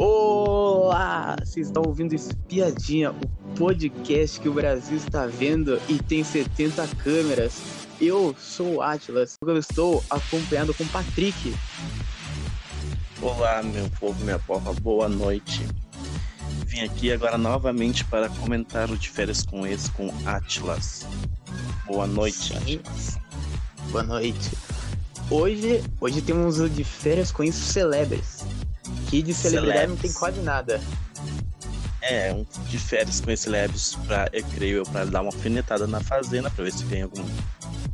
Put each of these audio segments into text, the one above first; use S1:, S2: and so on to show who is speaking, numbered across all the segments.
S1: Olá! Vocês estão ouvindo Espiadinha, o podcast que o Brasil está vendo e tem 70 câmeras. Eu sou o Atlas, eu estou acompanhado com o Patrick.
S2: Olá, meu povo, minha porra, boa noite. Vim aqui agora novamente para comentar o de férias com esse com Atlas. Boa noite,
S1: Sim.
S2: Atlas.
S1: Boa noite. Hoje, hoje temos o de férias com isso celebres. Que de celebridade não tem quase nada.
S2: É, um de férias com esse Lebes pra, eu creio, para dar uma alfinetada na fazenda, para ver se tem algum-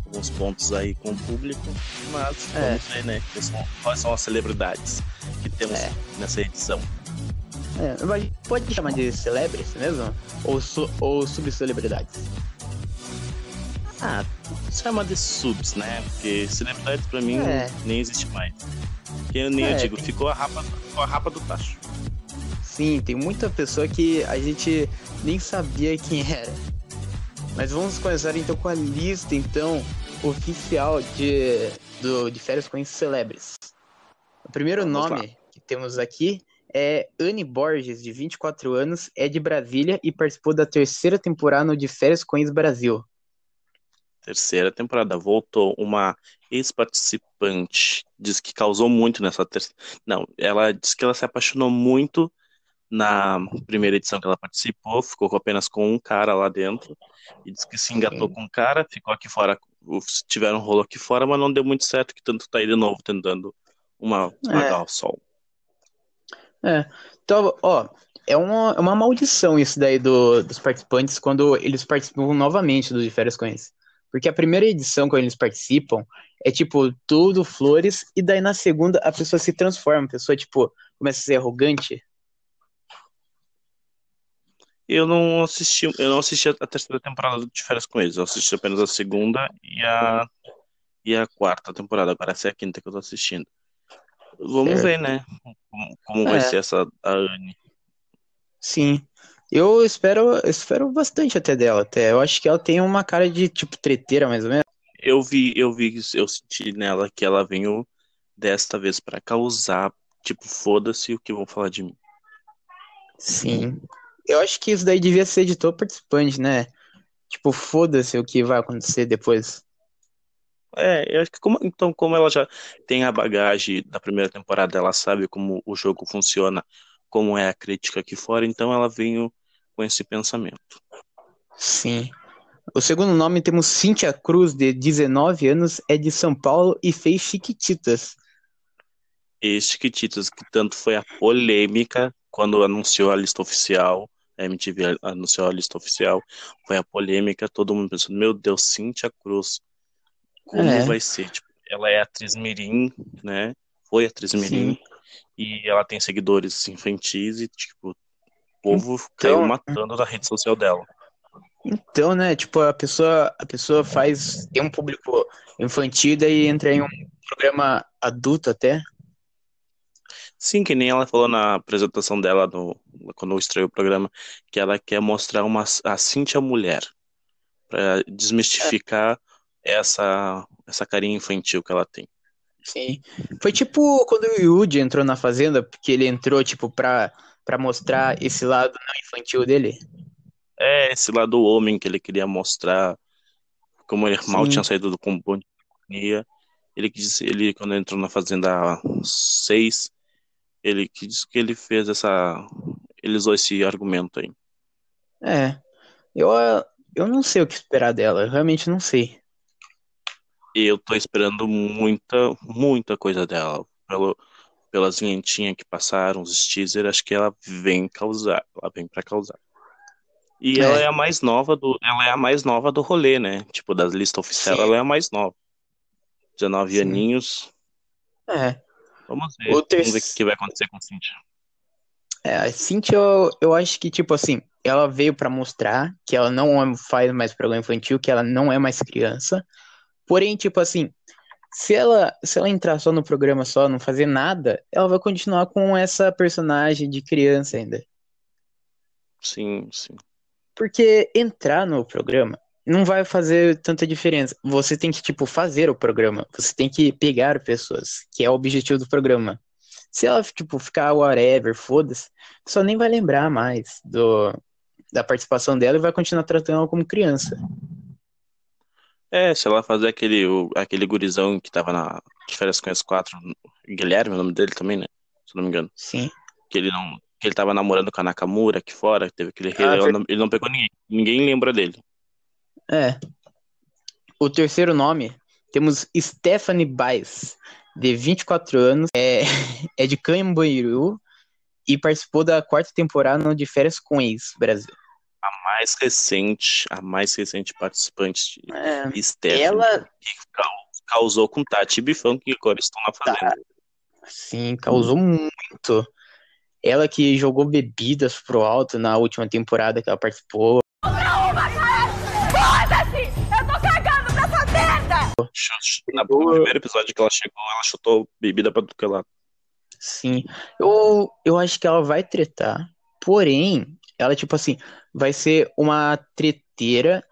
S2: alguns pontos aí com o público. Mas
S1: É.
S2: vamos ver, né? quais são- as celebridades que temos
S1: É.
S2: nessa edição.
S1: É, pode chamar de celebres mesmo? Ou, su- ou subcelebridades?
S2: Ah, chama de subs, né? Porque celebridades pra mim
S1: É.
S2: nem existe mais. Que eu nem
S1: É,
S2: eu digo,
S1: tem-
S2: ficou a rapa, ficou a rapa do tacho.
S1: Sim, tem muita pessoa que a gente nem sabia quem era. Mas vamos começar então com a lista então oficial de, do, de férias com celebres. O primeiro
S2: Vamos
S1: nome que temos aqui é Anne Borges, de 24 anos, é de Brasília e participou da terceira temporada no de Férias com Brasil.
S2: Terceira temporada. Voltou uma ex-participante. Diz que causou muito nessa terceira. Não, ela diz que ela se apaixonou muito na primeira edição que ela participou. Ficou apenas com um cara lá dentro. E diz que se engatou com um cara, ficou aqui fora. Tiveram um rolo aqui fora, mas não deu muito certo. Que tanto tá aí de novo tentando uma, esmagar o sol.
S1: É, então, ó, é uma, é uma maldição isso daí do, dos participantes quando eles participam novamente do De Férias com Ex. Porque a primeira edição, quando eles participam, é tipo tudo flores, e daí na segunda a pessoa se transforma, a pessoa, tipo, começa a ser arrogante.
S2: Eu não assisti, eu não assisti a terceira temporada de Férias com eles. Eu assisti apenas a segunda e a, e a quarta temporada. Agora essa é a quinta que eu tô assistindo. Vamos
S1: Certo.
S2: ver, né? Como, como vai
S1: É.
S2: ser essa a Anne.
S1: Sim. Eu espero, espero bastante até dela, até. Eu acho que ela tem uma cara de, tipo, treteira, mais ou menos.
S2: Eu vi, eu vi, eu senti nela que ela veio desta vez pra causar, tipo, foda-se o que vão falar de mim.
S1: Sim. Eu acho que isso daí devia ser de todo participante, né? Tipo, foda-se o que vai acontecer depois.
S2: É, eu acho que como, então, como ela já tem a bagagem da primeira temporada, ela sabe como o jogo funciona, como é a crítica aqui fora, então ela veio com esse pensamento.
S1: Sim. O segundo nome temos Cíntia Cruz, de 19 anos, é de São Paulo e fez Chiquititas.
S2: E Chiquititas, que tanto foi a polêmica quando anunciou a lista oficial, a MTV anunciou a lista oficial, foi a polêmica, todo mundo pensando, meu Deus, Cíntia Cruz, como
S1: É.
S2: vai ser? Tipo, ela é atriz mirim, né? Foi atriz mirim,
S1: Sim.
S2: e ela tem seguidores infantis e, tipo, o povo caiu
S1: Então-
S2: matando na rede social dela.
S1: Então, né, tipo, a pessoa, a pessoa faz, tem um público infantil e entra em um programa adulto até.
S2: Sim, que nem ela falou na apresentação dela no, quando estreou o programa, que ela quer mostrar uma, a Cíntia mulher, pra desmistificar essa, essa carinha infantil que ela tem.
S1: Sim. Foi tipo quando o Yuji entrou na Fazenda, porque ele entrou, tipo, pra, pra mostrar esse lado não infantil dele.
S2: É esse lado homem que ele queria mostrar, como ele mal
S1: Sim.
S2: tinha saído do combo de companhia. Ele quis, ele quando entrou na Fazenda 6, ele quis que ele fez essa, ele usou esse argumento aí.
S1: É. Eu, eu não sei o que esperar dela, eu realmente não sei.
S2: Eu tô esperando muita, muita coisa dela. Pelo, pelas vinhetinhas que passaram, os teasers, acho que ela vem causar. Ela vem pra causar. E
S1: É.
S2: ela é a mais nova do. Ela é a mais nova do rolê, né? Tipo, da lista oficial,
S1: Sim.
S2: ela é a mais nova. 19
S1: Sim.
S2: aninhos.
S1: É.
S2: Vamos ver.
S1: O terce-
S2: Vamos ver o que vai acontecer com o Cynthia.
S1: É, a Cynthia, eu, eu acho que, tipo assim, ela veio pra mostrar que ela não faz mais programa infantil, que ela não é mais criança. Porém, tipo assim, se ela, se ela entrar só no programa só, não fazer nada, ela vai continuar com essa personagem de criança ainda.
S2: Sim, sim.
S1: Porque entrar no programa não vai fazer tanta diferença. Você tem que, tipo, fazer o programa. Você tem que pegar pessoas, que é o objetivo do programa. Se ela, tipo, ficar whatever, foda-se, só nem vai lembrar mais do, da participação dela e vai continuar tratando ela como criança.
S2: É, se ela fazer aquele, o, aquele gurizão que tava na de férias com as quatro, Guilherme, o nome dele também, né? Se não me engano.
S1: Sim.
S2: Que ele não. Que ele tava namorando com a Nakamura aqui fora, teve aquele
S1: Ah,
S2: ele, não, ele não pegou ninguém. Ninguém lembra dele.
S1: É. O terceiro nome, temos Stephanie Baez, de 24 anos, é, é de Cambuíru e participou da quarta temporada no de Férias com Ex Brasil.
S2: A mais recente, a mais recente participante de
S1: É,
S2: Stephanie,
S1: ela,
S2: que cau- causou com Tati e Bifão, que agora estão na fazenda.
S1: sim, causou muito. Ela que jogou bebidas pro alto na última temporada que ela participou.
S3: Foda-se! Eu tô cagando pra essa merda!
S2: Na, no primeiro episódio que ela chegou, ela chutou bebida pra tudo que ela.
S1: Sim, eu, eu acho que ela vai tretar, porém, ela, tipo assim, vai ser uma treteira,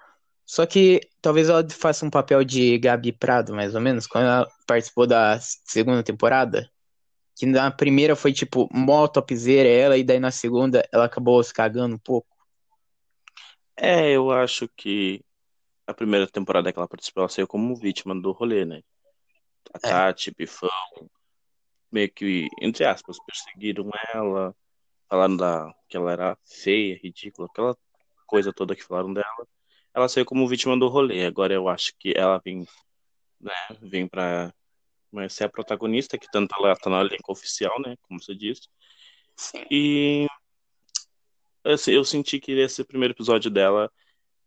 S1: só que talvez ela faça um papel de Gabi Prado, mais ou menos, quando ela participou da segunda temporada, que na primeira foi, tipo, mó topzera ela, e daí na segunda ela acabou se cagando um pouco.
S2: É, eu acho que a primeira temporada que ela participou, ela saiu como vítima do rolê, né? A
S1: É.
S2: Tati, Bifão, meio que, entre aspas, perseguiram ela, falaram da, que ela era feia, ridícula, aquela coisa toda que falaram dela. Ela saiu como vítima do rolê. Agora eu acho que ela vem, né, vem pra mas ser a protagonista, que tanto ela tá no elenco oficial, né, como você disse.
S1: Sim.
S2: E assim, eu senti que esse primeiro episódio dela,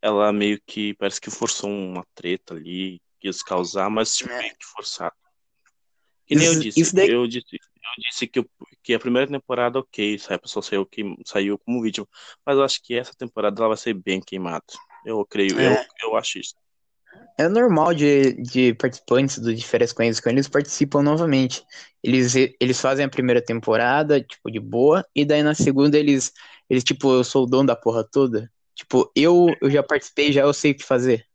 S2: ela meio que parece que forçou uma treta ali, quis causar, mas tipo,
S1: É.
S2: meio que forçado. Que nem eu disse,
S1: isso daí-
S2: eu disse, eu disse que, que a primeira temporada, ok, a pessoa saiu, que, saiu como vítima, mas eu acho que essa temporada ela vai ser bem queimada. Eu creio,
S1: É.
S2: eu, eu acho isso.
S1: É normal de, de participantes do de Férias com quando eles participam novamente. Eles, eles fazem a primeira temporada, tipo, de boa, e daí na segunda eles, eles tipo, eu sou o dono da porra toda. Tipo, eu, eu já participei, já eu sei o que fazer.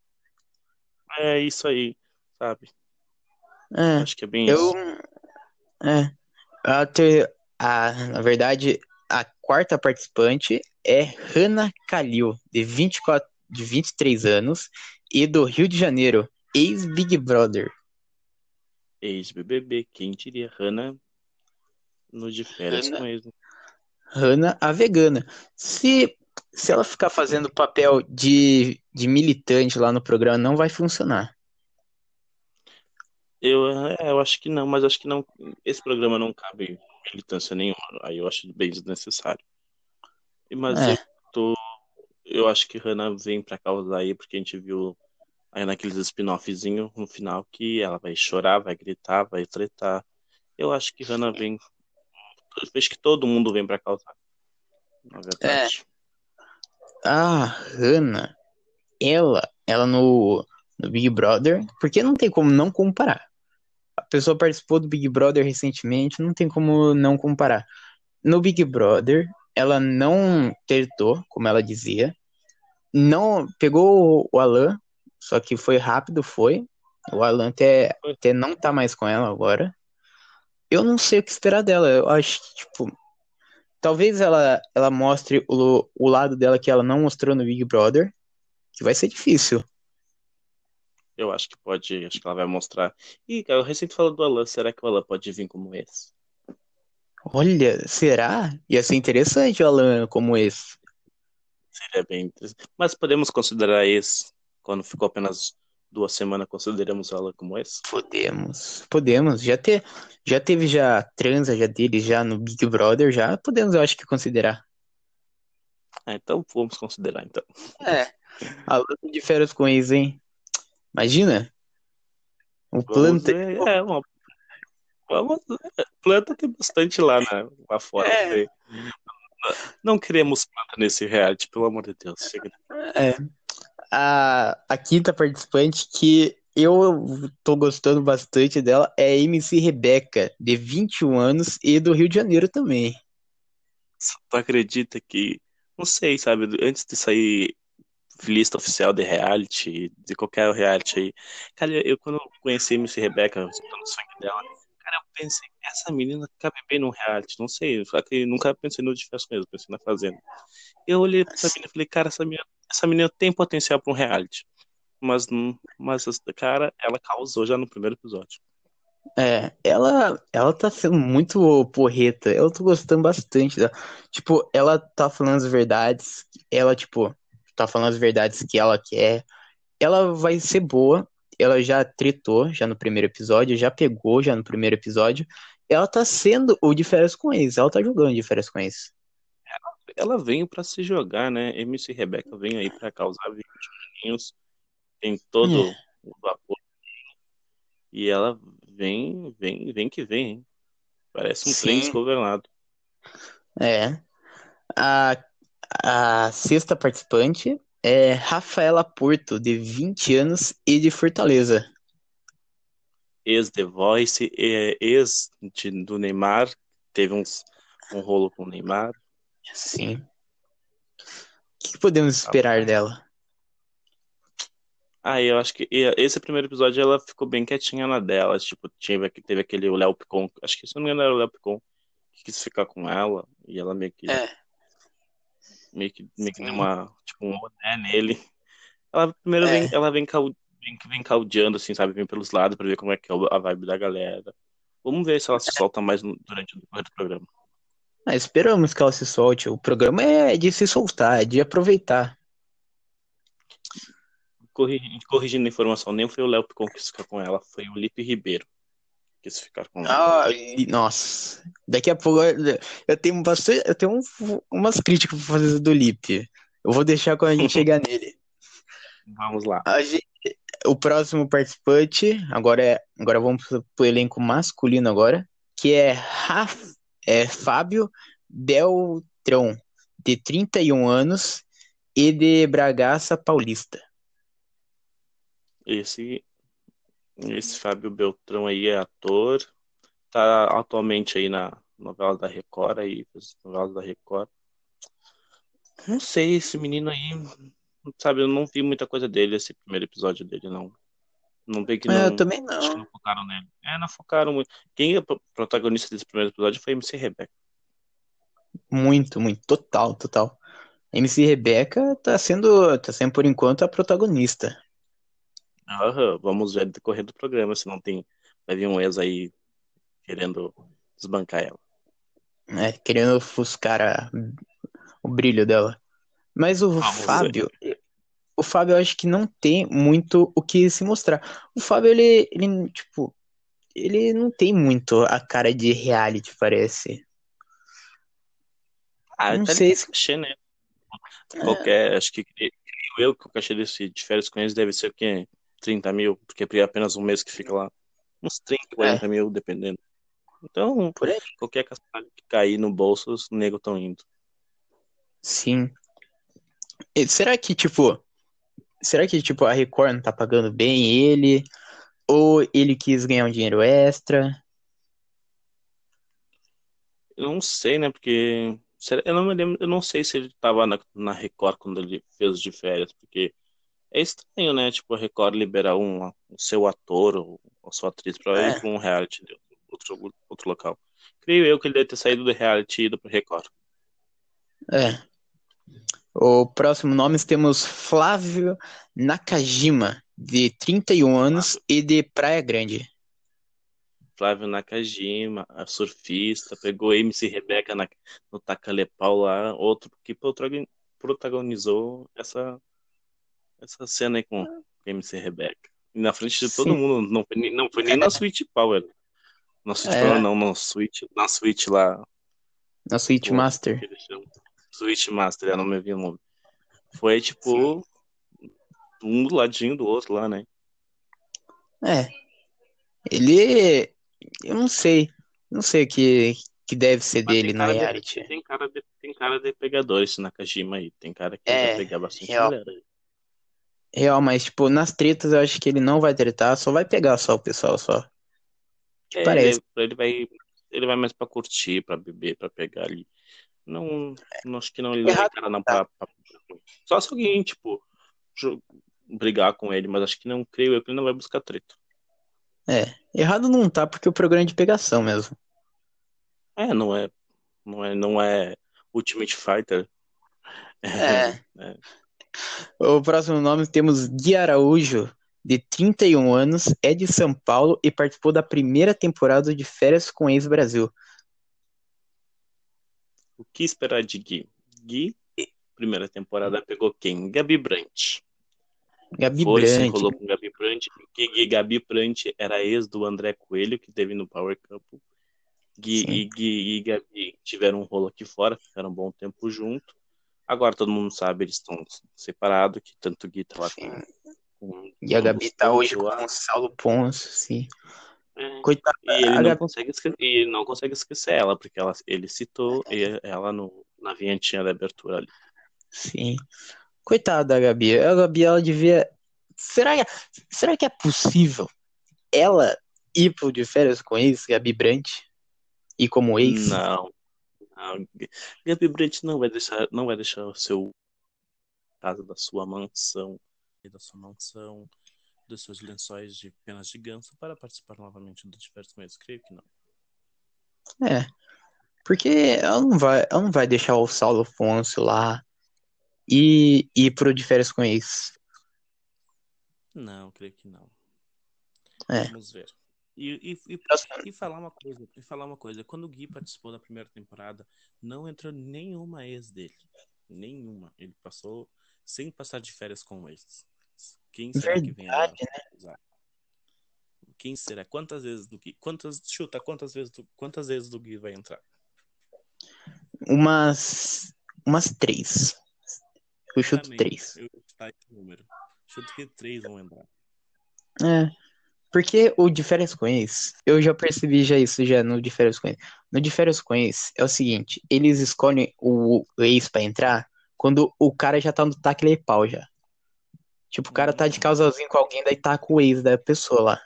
S2: É isso aí, sabe?
S1: É,
S2: Acho que é bem
S1: eu.
S2: isso.
S1: É. A, ter, a, na verdade, a quarta participante é Hannah Kalil, de 24, de 23 anos, e do Rio de Janeiro, ex-Big Brother.
S2: Ex-BBB, quem diria? Hannah no de férias
S1: Hannah.
S2: eles.
S1: Hannah, a vegana. Se, se ela ficar fazendo papel de, de militante lá no programa, não vai funcionar.
S2: Eu, é, eu acho que não, mas acho que não. Esse programa não cabe militância nenhuma. Aí eu acho bem desnecessário. Mas
S1: É.
S2: eu tô. Eu acho que Hannah vem pra causar aí, porque a gente viu aí naqueles spin-offzinho no final que ela vai chorar, vai gritar, vai tretar. Eu acho que Hannah vem. Acho que todo mundo vem pra causar. Na verdade.
S1: A Hannah, ela, ela no, no Big Brother, porque não tem como não comparar. Pessoa participou do Big Brother recentemente, não tem como não comparar. No Big Brother, ela não tretou, como ela dizia. Não pegou o Alan, só que foi rápido, foi. O Alan até, até não tá mais com ela agora. Eu não sei o que esperar dela. Eu acho que, tipo, talvez ela, ela mostre o, o lado dela que ela não mostrou no Big Brother, que vai ser difícil.
S2: Eu acho que pode. Acho que ela vai mostrar. Cara, eu recém falou do Alan. Será que o Alan pode vir como esse?
S1: Olha, será? Ia ser interessante o Alan como esse.
S2: Seria bem interessante. Mas podemos considerar esse, quando ficou apenas duas semanas, consideramos ela como esse?
S1: Podemos, podemos. Já, ter, já teve já transa já dele já no Big Brother, já podemos, eu acho que considerar.
S2: Ah, então vamos considerar, então.
S1: É. Alan de férias com ex, hein? Imagina.
S2: Vamos ver. É, uma... Vamos. Planta tem bastante lá, né? lá fora.
S1: É.
S2: Não queremos planta nesse reality, pelo amor de Deus. Chega.
S1: É. A, a quinta participante que eu tô gostando bastante dela é a MC Rebeca, de 21 anos e do Rio de Janeiro também.
S2: Tu acredita que, não sei, sabe, antes de sair lista oficial de reality, de qualquer reality aí, cara, eu quando eu conheci a MC Rebeca, escutando o sangue dela, cara, eu pensei, essa menina cabe bem num reality, não sei, que nunca pensei no diverso mesmo, pensei na Fazenda. Eu olhei pra essa menina e falei, cara, essa menina, essa menina tem potencial pra um reality. Mas, mas, cara, ela causou já no primeiro episódio.
S1: É, ela, ela tá sendo muito porreta. Eu tô gostando bastante dela. Tipo, ela tá falando as verdades. Ela, tipo, tá falando as verdades que ela quer. Ela vai ser boa. Ela já tretou já no primeiro episódio, já pegou já no primeiro episódio. Ela tá sendo o de férias com eles. Ela tá jogando de férias com eles.
S2: Ela, ela veio para se jogar, né? MC Rebeca vem aí para causar 20 aninhos. Tem todo é. o vapor. E ela vem, vem, vem que vem, hein? Parece um Sim. trem desgovernado.
S1: É. A, a sexta participante é Rafaela Porto, de 20 anos e de Fortaleza.
S2: Ex-The Voice, ex do Neymar, teve uns, um rolo com o Neymar.
S1: Sim. O que podemos esperar ah, dela?
S2: Ah, eu acho que esse primeiro episódio ela ficou bem quietinha na dela. Tipo, teve, teve aquele Léo Picon. Acho que se não me engano era o Léo Picon que quis ficar com ela. E ela meio que. É. Meio que, meio que deu uma. Tipo, um né, nele. Ela primeiro é. vem, ela vem, cal, vem, vem caldeando, assim, sabe? Vem pelos lados pra ver como é que é a vibe da galera. Vamos ver se ela se é. solta mais durante o programa.
S1: Ah, esperamos que ela se solte. O programa é de se soltar, é de aproveitar
S2: corrigindo a informação, nem foi o Léo que quis ficar com ela, foi o Lipe Ribeiro que quis ficar com.
S1: Ah, nossa. Daqui a pouco eu tenho bastante, eu tenho um, umas críticas para fazer do Lipe. Eu vou deixar quando a gente chegar nele.
S2: Vamos lá.
S1: Gente, o próximo participante, agora é, agora vamos pro elenco masculino agora, que é, Raf, é Fábio Beltrão, de 31 anos e de Bragaça Paulista.
S2: Esse, esse Fábio Beltrão aí é ator, tá atualmente aí na novela da Record aí, novelas da Record. Não sei, esse menino aí, sabe, eu não vi muita coisa dele, esse primeiro episódio dele, não. Não vi que é, não.
S1: Eu também não. Acho que
S2: não focaram nele. É, não focaram muito. Quem é protagonista desse primeiro episódio foi MC Rebeca.
S1: Muito, muito. Total, total. MC Rebeca tá sendo, tá sendo por enquanto a protagonista.
S2: Vamos ver decorrer do programa, se não tem. Vai vir um ex aí querendo desbancar ela.
S1: É, querendo ofuscar a, o brilho dela. Mas o vamos Fábio. Ver. O Fábio eu acho que não tem muito o que se mostrar. O Fábio, ele, ele tipo. Ele não tem muito a cara de reality, parece.
S2: Ah, não sei se. Cachê, né? Qualquer, é. acho que eu que o cachê desse de férias com eles deve ser o quê? 30 mil, porque é apenas um mês que fica lá. Uns 30, 40 é. mil, dependendo. Então, qualquer cascalho que cair no bolso, os negros estão indo.
S1: Sim. E será que, tipo. Será que, tipo, a Record não tá pagando bem ele? Ou ele quis ganhar um dinheiro extra?
S2: Eu não sei, né? Porque. Eu não me lembro, eu não sei se ele tava na, na Record quando ele fez de férias, porque é estranho, né? Tipo, a Record liberar um, o seu ator ou a sua atriz pra é. ir pra um reality de outro, outro local. Creio eu que ele deve ter saído do reality e ido pro Record.
S1: É. O próximo nome temos Flávio Nakajima, de 31 anos Flávio. e de Praia Grande.
S2: Flávio Nakajima, a surfista, pegou MC Rebeca na, no Tacalepau lá, outro que protagonizou essa essa cena aí com o MC Rebeca. E na frente de todo Sim. mundo, não foi, nem, não foi nem na Switch Power. Na Switch é. Power não, na Switch, na Switch lá.
S1: Na Switch Pô, Master.
S2: Switch Master, eu não me vi o nome. Foi tipo Sim. um do ladinho do outro lá, né?
S1: É. Ele. Eu não sei. Não sei o que, que deve ser Mas dele na reality.
S2: De, tem, cara de, tem cara de pegador esse Nakajima aí. Tem cara que é, vai pegar bastante real. mulher.
S1: Real, mas, tipo, nas tretas eu acho que ele não vai tretar, só vai pegar só o pessoal, só.
S2: É, parece. Ele, ele, vai, ele vai mais pra curtir, pra beber, pra pegar ali. Não, não acho que não ele vai cara não pra, pra, Só se alguém, tipo, brigar com ele, mas acho que não creio eu que ele não vai buscar treta.
S1: É, errado não tá porque o programa é de pegação mesmo.
S2: É, não é. Não é, não é Ultimate Fighter.
S1: É. é. O próximo nome temos Gui Araújo, de 31 anos, é de São Paulo e participou da primeira temporada de Férias com Ex-Brasil.
S2: O que esperar de Gui? Gui, primeira temporada, pegou quem? Gabi Brandt.
S1: Gabi Foi, Brandt. se
S2: enrolou com Gabi Brandt. Gui, Gabi Brandt era ex do André Coelho, que teve no Power Couple. Gui e, Gui e Gabi tiveram um rolo aqui fora, ficaram um bom tempo junto. Agora todo mundo sabe, eles estão separados, que tanto o Gui tá lá com,
S1: com E a Gabi tá hoje lá. com o Saulo Ponce, sim.
S2: É, Coitada. E ele não, Gabi... consegue esquecer, e não consegue esquecer ela, porque ela, ele citou ela no, na vinhetinha da abertura ali.
S1: Sim. Coitada da Gabi. A Gabi, ela devia. Será que, será que é possível ela ir pro de férias com ex, Gabi Brandt? E como ex?
S2: Não. Não. Gabi Brandt não vai deixar, não vai deixar o seu casa da sua mansão, da sua mansão, dos seus lençóis de penas de ganso para participar novamente do com ex. Creio que não.
S1: É. Porque ela não vai, ela não vai deixar o Saulo Afonso lá e ir pro de férias com ex.
S2: Não, creio que não.
S1: É.
S2: Vamos ver. E, e, e, e, falar uma coisa, e falar uma coisa, quando o Gui participou da primeira temporada, não entrou nenhuma ex dele. Nenhuma. Ele passou sem passar de férias com ex. Quem será
S1: Verdade,
S2: que vem agora?
S1: Né?
S2: Quem será? Quantas vezes do Gui? Quantas, chuta, quantas vezes do, quantas vezes do Gui vai entrar?
S1: Umas. Umas três. Eu chuto Também, três.
S2: Eu chuto esse número. Chuto que três vão entrar.
S1: É. Porque o de férias com ex, eu já percebi já isso já no de férias com ex. No de férias com ex é o seguinte, eles escolhem o ex pra entrar quando o cara já tá no tacle pau já. Tipo, o cara tá de hum. casalzinho com alguém, daí tá com o ex da pessoa lá.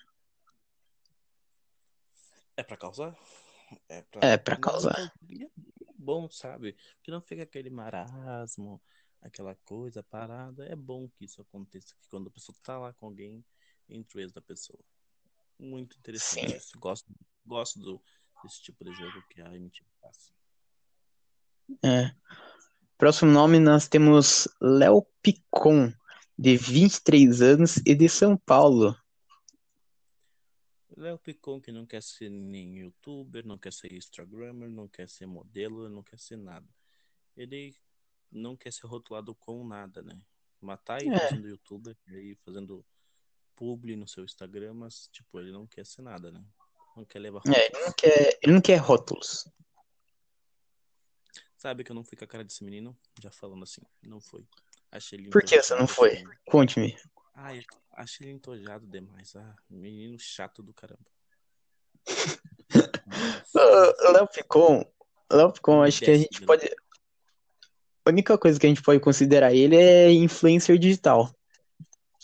S2: É pra causar?
S1: É pra, é pra causar. É
S2: bom, sabe? Que não fica aquele marasmo, aquela coisa parada. É bom que isso aconteça, que quando a pessoa tá lá com alguém, entre o ex da pessoa. Muito interessante Sim. isso. Gosto, gosto do, desse tipo de jogo que a MTV faz.
S1: É. Próximo nome nós temos Léo Picon, de 23 anos e de São Paulo.
S2: Léo Picon que não quer ser nem youtuber, não quer ser instagrammer, não quer ser modelo, não quer ser nada. Ele não quer ser rotulado com nada, né? Matar e é. fazendo youtuber, aí fazendo publi no seu Instagram, mas, tipo, ele não quer ser nada, né? Não quer levar
S1: rótulos. É, ele não quer, ele não quer rótulos.
S2: Sabe que eu não fui com a cara desse menino? Já falando assim, não foi. Achei ele
S1: Por que você não foi? Conte-me.
S2: Ah, eu achei ele entojado demais. Ah, menino chato do caramba.
S1: Léo Picon, Léo Picon, acho que a gente pode. A única coisa que a gente pode considerar ele é influencer digital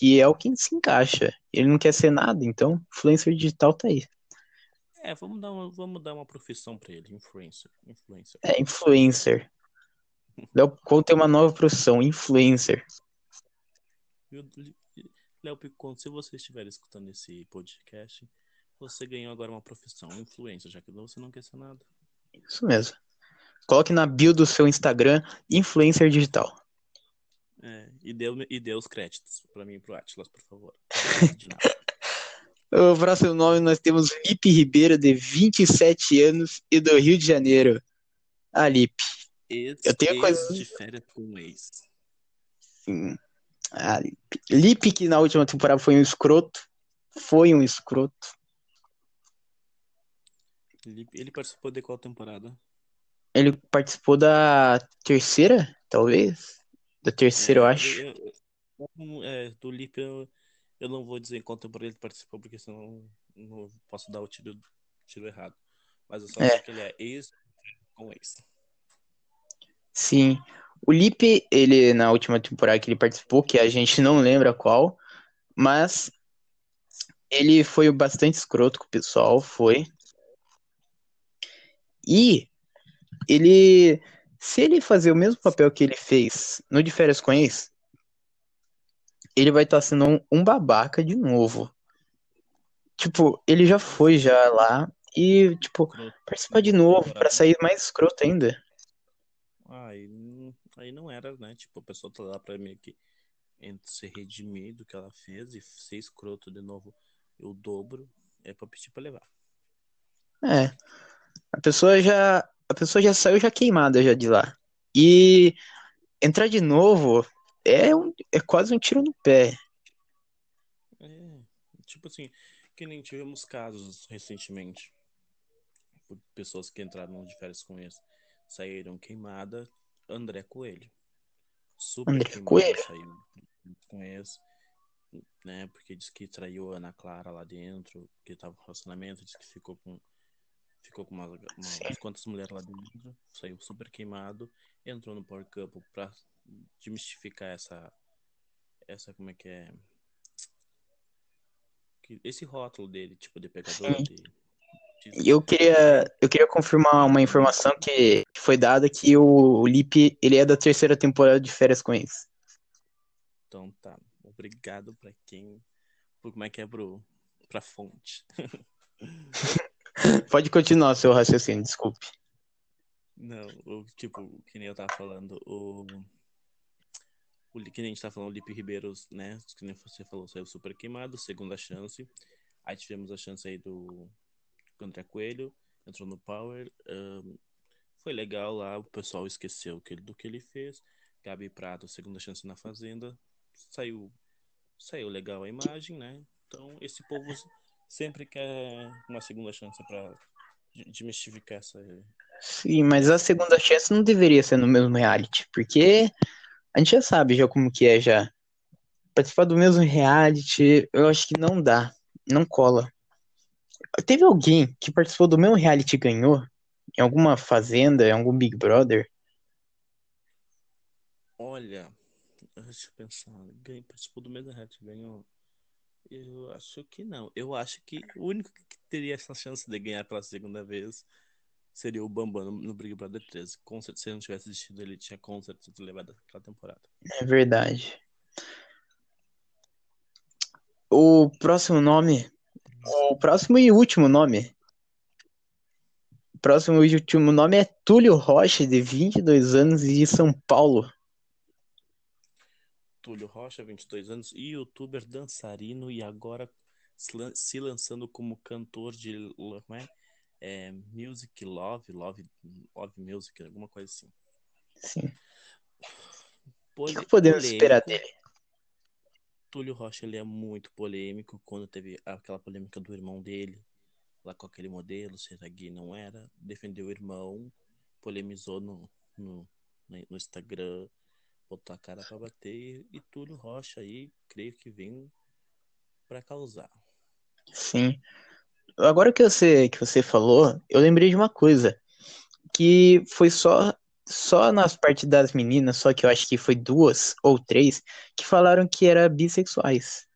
S1: que é o que se encaixa. Ele não quer ser nada, então influencer digital tá aí.
S2: É, vamos dar uma, vamos dar uma profissão para ele, influencer, influencer.
S1: É, influencer. Léo Picon tem uma nova profissão, influencer.
S2: Léo Picon, se você estiver escutando esse podcast, você ganhou agora uma profissão, influencer, já que você não quer ser nada.
S1: Isso mesmo. Coloque na bio do seu Instagram, influencer digital.
S2: E, deu, e deu os créditos para mim e pro Atlas, por favor.
S1: o próximo nome nós temos Lipe Ribeiro, de 27 anos e do Rio de Janeiro. A Lipe.
S2: Eu tenho coisa de férias com ex.
S1: Sim. Lipe. Lipe, que na última temporada foi um escroto. Foi um escroto.
S2: Ele participou de qual temporada?
S1: Ele participou da terceira, talvez. Da terceira, é, eu acho. Eu,
S2: eu, é, do Lip eu, eu não vou dizer em qual temporada ele participou, porque senão não posso dar o tiro, tiro errado. Mas eu só é. acho que ele é ex com ex.
S1: Sim. O Lipe, ele, na última temporada que ele participou, que a gente não lembra qual, mas ele foi bastante escroto com o pessoal, foi. E ele se ele fazer o mesmo papel que ele fez no De Férias com Ex, ele vai estar tá sendo um, um, babaca de novo. tipo, ele já foi já lá e, tipo, participar de novo pra sair mais escroto ainda.
S2: Aí, não- aí não era, né? Tipo, a pessoa tá lá pra meio que entre se redimir do que ela fez e ser escroto de novo o dobro, é pra pedir pra levar.
S1: É. A pessoa já, a pessoa já saiu já queimada já de lá. E entrar de novo é, um, é quase um tiro no pé.
S2: É, tipo assim, que nem tivemos casos recentemente. Pessoas que entraram de férias com esse, saíram queimada. André Coelho. Super
S1: André
S2: queimada,
S1: Coelho?
S2: saiu com esse, né? Porque disse que traiu a Ana Clara lá dentro, que tava no relacionamento, disse que ficou com ficou com uma, uma, umas quantas mulheres lá dentro, saiu super queimado, entrou no Power Couple pra desmistificar essa essa como é que é esse rótulo dele, tipo, de pegador, de, de-
S1: eu queria, eu queria confirmar uma informação que, foi dada que o, o Lipe, ele é da terceira temporada de Férias com Ex.
S2: Então tá. Obrigado pra quem. Por como é que é pro, pra fonte.
S1: Pode continuar seu raciocínio, desculpe.
S2: Não, o tipo, que nem eu tava falando, o. O que nem a gente tá falando, o Lipe Ribeiros, né? Que nem você falou, saiu super queimado, segunda chance. Aí tivemos a chance aí do André Coelho, entrou no Power. ahn, foi legal lá, o pessoal esqueceu que, do que ele fez. Gabi Prato, segunda chance na Fazenda. Saiu, saiu legal a imagem, né? Então, esse povo sempre quer uma segunda chance pra de- desmistificar essa,
S1: Sim, mas a segunda chance não deveria ser no mesmo reality, porque a gente já sabe já como que é já. Participar do mesmo reality, eu acho que não dá, não cola. Teve alguém que participou do mesmo reality e ganhou? Em alguma fazenda, em algum Big Brother?
S2: Olha, deixa eu pensar. Participou do mesmo reality, ganhou. Eu acho que não. Eu acho que o único que teria essa chance de ganhar pela segunda vez seria o Bambam no, Big Brother 13. Com certeza, se ele não tivesse assistido, ele tinha com certeza levado aquela temporada.
S1: É verdade. O próximo nome, o próximo e último nome. O próximo e último nome é Túlio Rocha, de 22 anos e de São Paulo.
S2: Túlio Rocha, 22 anos, youtuber, dançarino e agora se lan- se lançando como cantor de como é? É, Music Love, Love, Love Music, alguma coisa assim.
S1: Sim. O que podemos esperar
S2: polêmico.
S1: dele?
S2: Túlio Rocha ele é muito polêmico quando teve aquela polêmica do irmão dele, lá com aquele modelo, se era gay, não era. Defendeu o irmão, polemizou no, no, no Instagram, botou a cara pra bater. E Túlio Rocha aí, creio que vem pra causar.
S1: Sim. Agora que você, que você falou, eu lembrei de uma coisa. Que foi só, só nas partes das meninas, só que eu acho que foi duas ou três, que falaram que era bissexuais.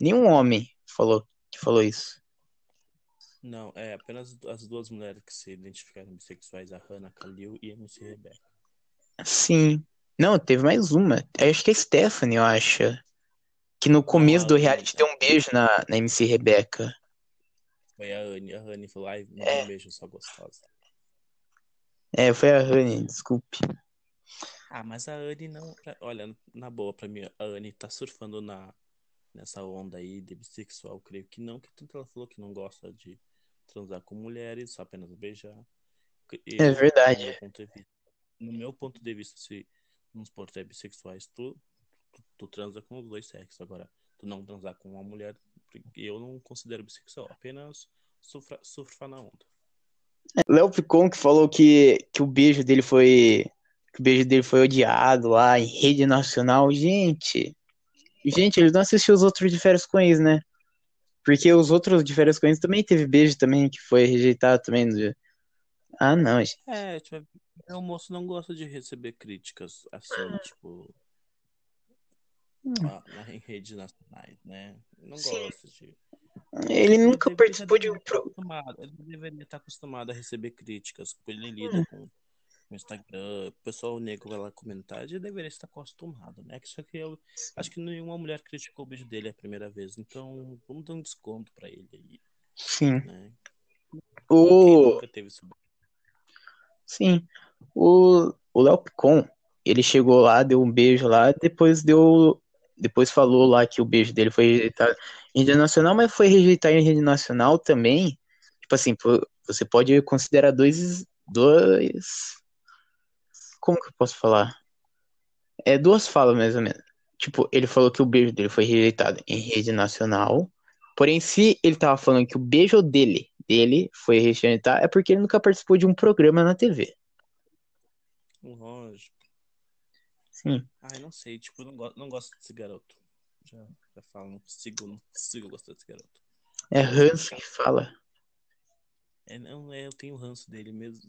S1: Nenhum homem falou que falou isso.
S2: Não, é apenas as duas mulheres que se identificaram bissexuais, a Hannah Kalil e a MC Rebecca.
S1: Sim. Não, teve mais uma. Eu acho que é a Stephanie, eu acho. Que no começo
S2: a
S1: do
S2: Anne.
S1: reality deu um beijo na, na MC Rebeca.
S2: Foi a Anne, a Anne falou, ai, dá
S1: É.
S2: um beijo, só gostosa.
S1: É, foi a Rani, desculpe.
S2: Ah, mas a Anne não. Olha, na boa, pra mim, a Anne tá surfando na, nessa onda aí de bissexual, creio que não, que tanto ela falou que não gosta de transar com mulheres, só apenas beijar. Eu,
S1: É verdade.
S2: No meu ponto de vista, no nos por é bissexuais, tu, tu, tu transa com os dois sexos. Agora, tu não transar com uma mulher, eu não considero bissexual, apenas surfa, na onda.
S1: Léo Picon que falou que, que o beijo dele foi. Que o beijo dele foi odiado lá em rede nacional. Gente. Gente, ele não assistiu os outros de férias com ex, né? Porque os outros de férias com ex também teve beijo também, que foi rejeitado também. do- Ah, não, gente.
S2: É, tipo, o moço não gosta de receber críticas assim, tipo. ah, na, em redes nacionais, né? Não
S1: Sim.
S2: gosta de.
S1: Ele nunca
S2: deve-
S1: participou de
S2: já
S1: um.
S2: Ele deveria estar acostumado a receber críticas, porque ele lida com o Instagram, o pessoal negro vai lá comentar, ele deveria estar acostumado, né? Só que eu acho que nenhuma mulher criticou o beijo dele a primeira vez, então vamos dar um desconto pra ele aí.
S1: Sim.
S2: né?
S1: O...
S2: Quem nunca teve isso?
S1: Sim. O o Léo Picon, ele chegou lá, deu um beijo lá, depois deu. Depois falou lá que o beijo dele foi rejeitado em rede nacional, mas foi rejeitado em rede nacional também. Tipo assim, você pode considerar dois. Dois. Como que eu posso falar? É duas falas, mais ou menos. Tipo, ele falou que o beijo dele foi rejeitado em rede nacional. Porém, se ele tava falando que o beijo dele, dele foi rejeitado, é porque ele nunca participou de um programa na TV.
S2: Lógico.
S1: Sim.
S2: Ai, não sei, tipo, não, go não gosto desse garoto. Já, já falo, não consigo, não consigo gostar desse garoto.
S1: É ranço que fala.
S2: É, não, é, eu tenho ranço dele mesmo.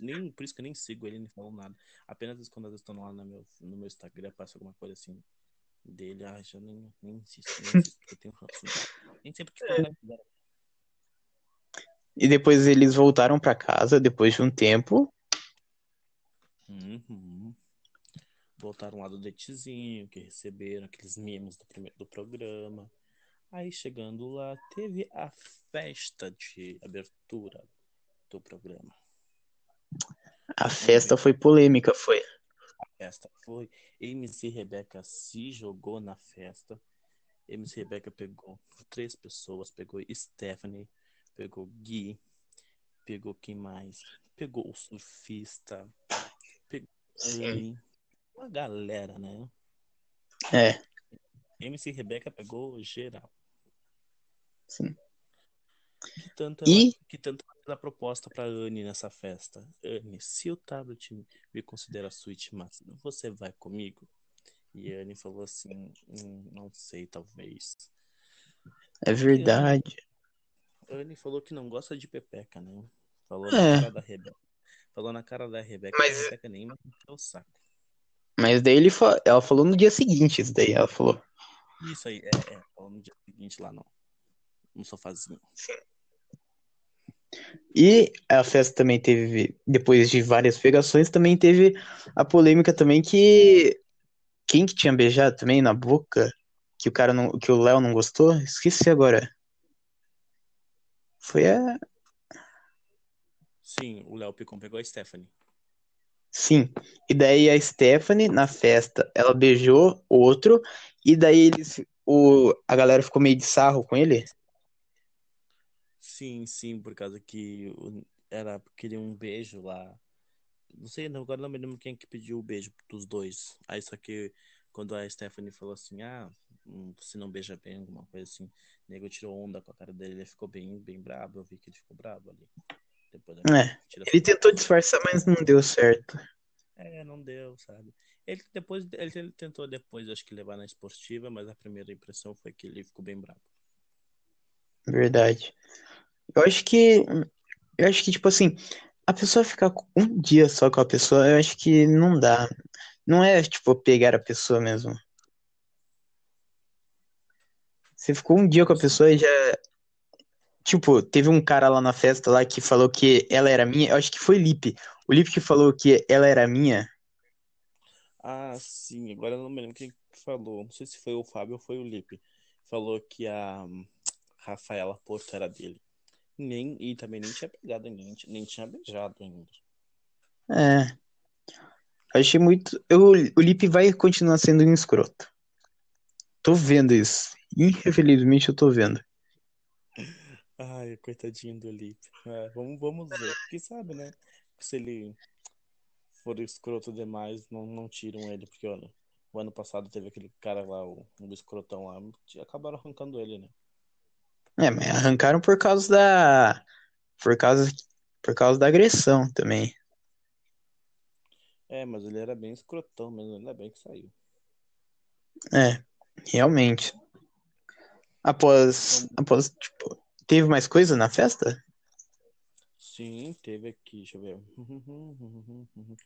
S2: Nem, por isso que eu nem sigo ele, nem falo nada. Apenas quando eles estão lá no meu, no meu Instagram, passa alguma coisa assim dele. Ah, já nem, nem insisto, nem insisto, porque eu tenho ranço. Nem sempre que falo, né?
S1: E depois eles voltaram pra casa, depois de um tempo.
S2: Uhum. Voltaram lá do Detezinho, que receberam aqueles memes do, primeiro, do programa. Aí chegando lá, teve a festa de abertura do programa.
S1: A festa foi polêmica, foi.
S2: A festa foi. MC Rebeca se jogou na festa. MC Rebeca pegou três pessoas, pegou Stephanie, pegou Gui, pegou quem mais? Pegou o surfista, pegou Anne, uma galera, né?
S1: É,
S2: MC Rebeca pegou geral.
S1: sim.
S2: Que tanto,
S1: E-
S2: ela, que tanto ela proposta pra Anne nessa festa. Anne, se o tablet me considera suíte máxima, você vai comigo? E Anne falou assim, "Hum, não sei, talvez.
S1: É verdade.
S2: Anne falou que não gosta de pepeca, né? Falou
S1: É.
S2: na cara da Rebeca. Falou na cara da Rebeca
S1: Mas-
S2: que a Rebeca nem meteu o saco.
S1: Mas daí ele fa... ela falou no dia seguinte, isso daí ela falou.
S2: Isso aí, é, é. Falou no dia seguinte lá, não. No sofazinho.
S1: E a festa também teve, depois de várias pegações, também teve a polêmica também que quem que tinha beijado também na boca, que o cara não, que o Léo não gostou, esqueci agora. Foi a,
S2: Sim, o Léo Picon pegou a Stephanie.
S1: sim. E daí a Stephanie na festa, ela beijou outro e daí eles o a galera ficou meio de sarro com ele.
S2: Sim, sim, por causa que era queria um beijo lá. Não sei, agora não me lembro quem que pediu o beijo dos dois. Aí só que quando a Stephanie falou assim, ah, hum, você não beija bem, alguma coisa assim, o nego tirou onda com a cara dele, ele ficou bem, bem brabo, eu vi que ele ficou brabo ali. Depois
S1: É, Ele tentou disfarçar, mas não deu certo.
S2: É, não deu, sabe? Ele depois ele, ele tentou depois, acho que levar na esportiva, mas a primeira impressão foi que ele ficou bem brabo.
S1: Verdade. Eu acho que. Eu acho que, tipo assim, a pessoa ficar um dia só com a pessoa, eu acho que não dá. Não é, tipo, pegar a pessoa mesmo. Você ficou um dia com a pessoa e já. Tipo, teve um cara lá na festa lá que falou que ela era minha. Eu acho que foi Lipe. O Lipe que falou que ela era minha.
S2: Ah, sim, agora eu não me lembro quem que falou. Não sei se foi o Fábio ou foi o Lipe. Falou que a Rafaela Porto era dele. Nem, e também nem tinha pegado nem, nem tinha beijado ainda.
S1: É. Achei muito. Eu, o Lipe vai continuar sendo um escroto. Tô vendo isso. Infelizmente eu tô vendo.
S2: Ai, coitadinho do Lipe. É, vamos, vamos ver. Quem sabe, né? Se ele for escroto demais, não, não tiram ele, porque olha, o ano passado teve aquele cara lá, o, o escrotão lá, e acabaram arrancando ele, né?
S1: É, mas arrancaram por causa da. Por causa, por causa da agressão também.
S2: É, mas ele era bem escrotão mesmo, ainda bem que saiu.
S1: É, realmente. Após. Após, tipo. Teve mais coisa na festa?
S2: Sim, teve aqui, deixa eu ver.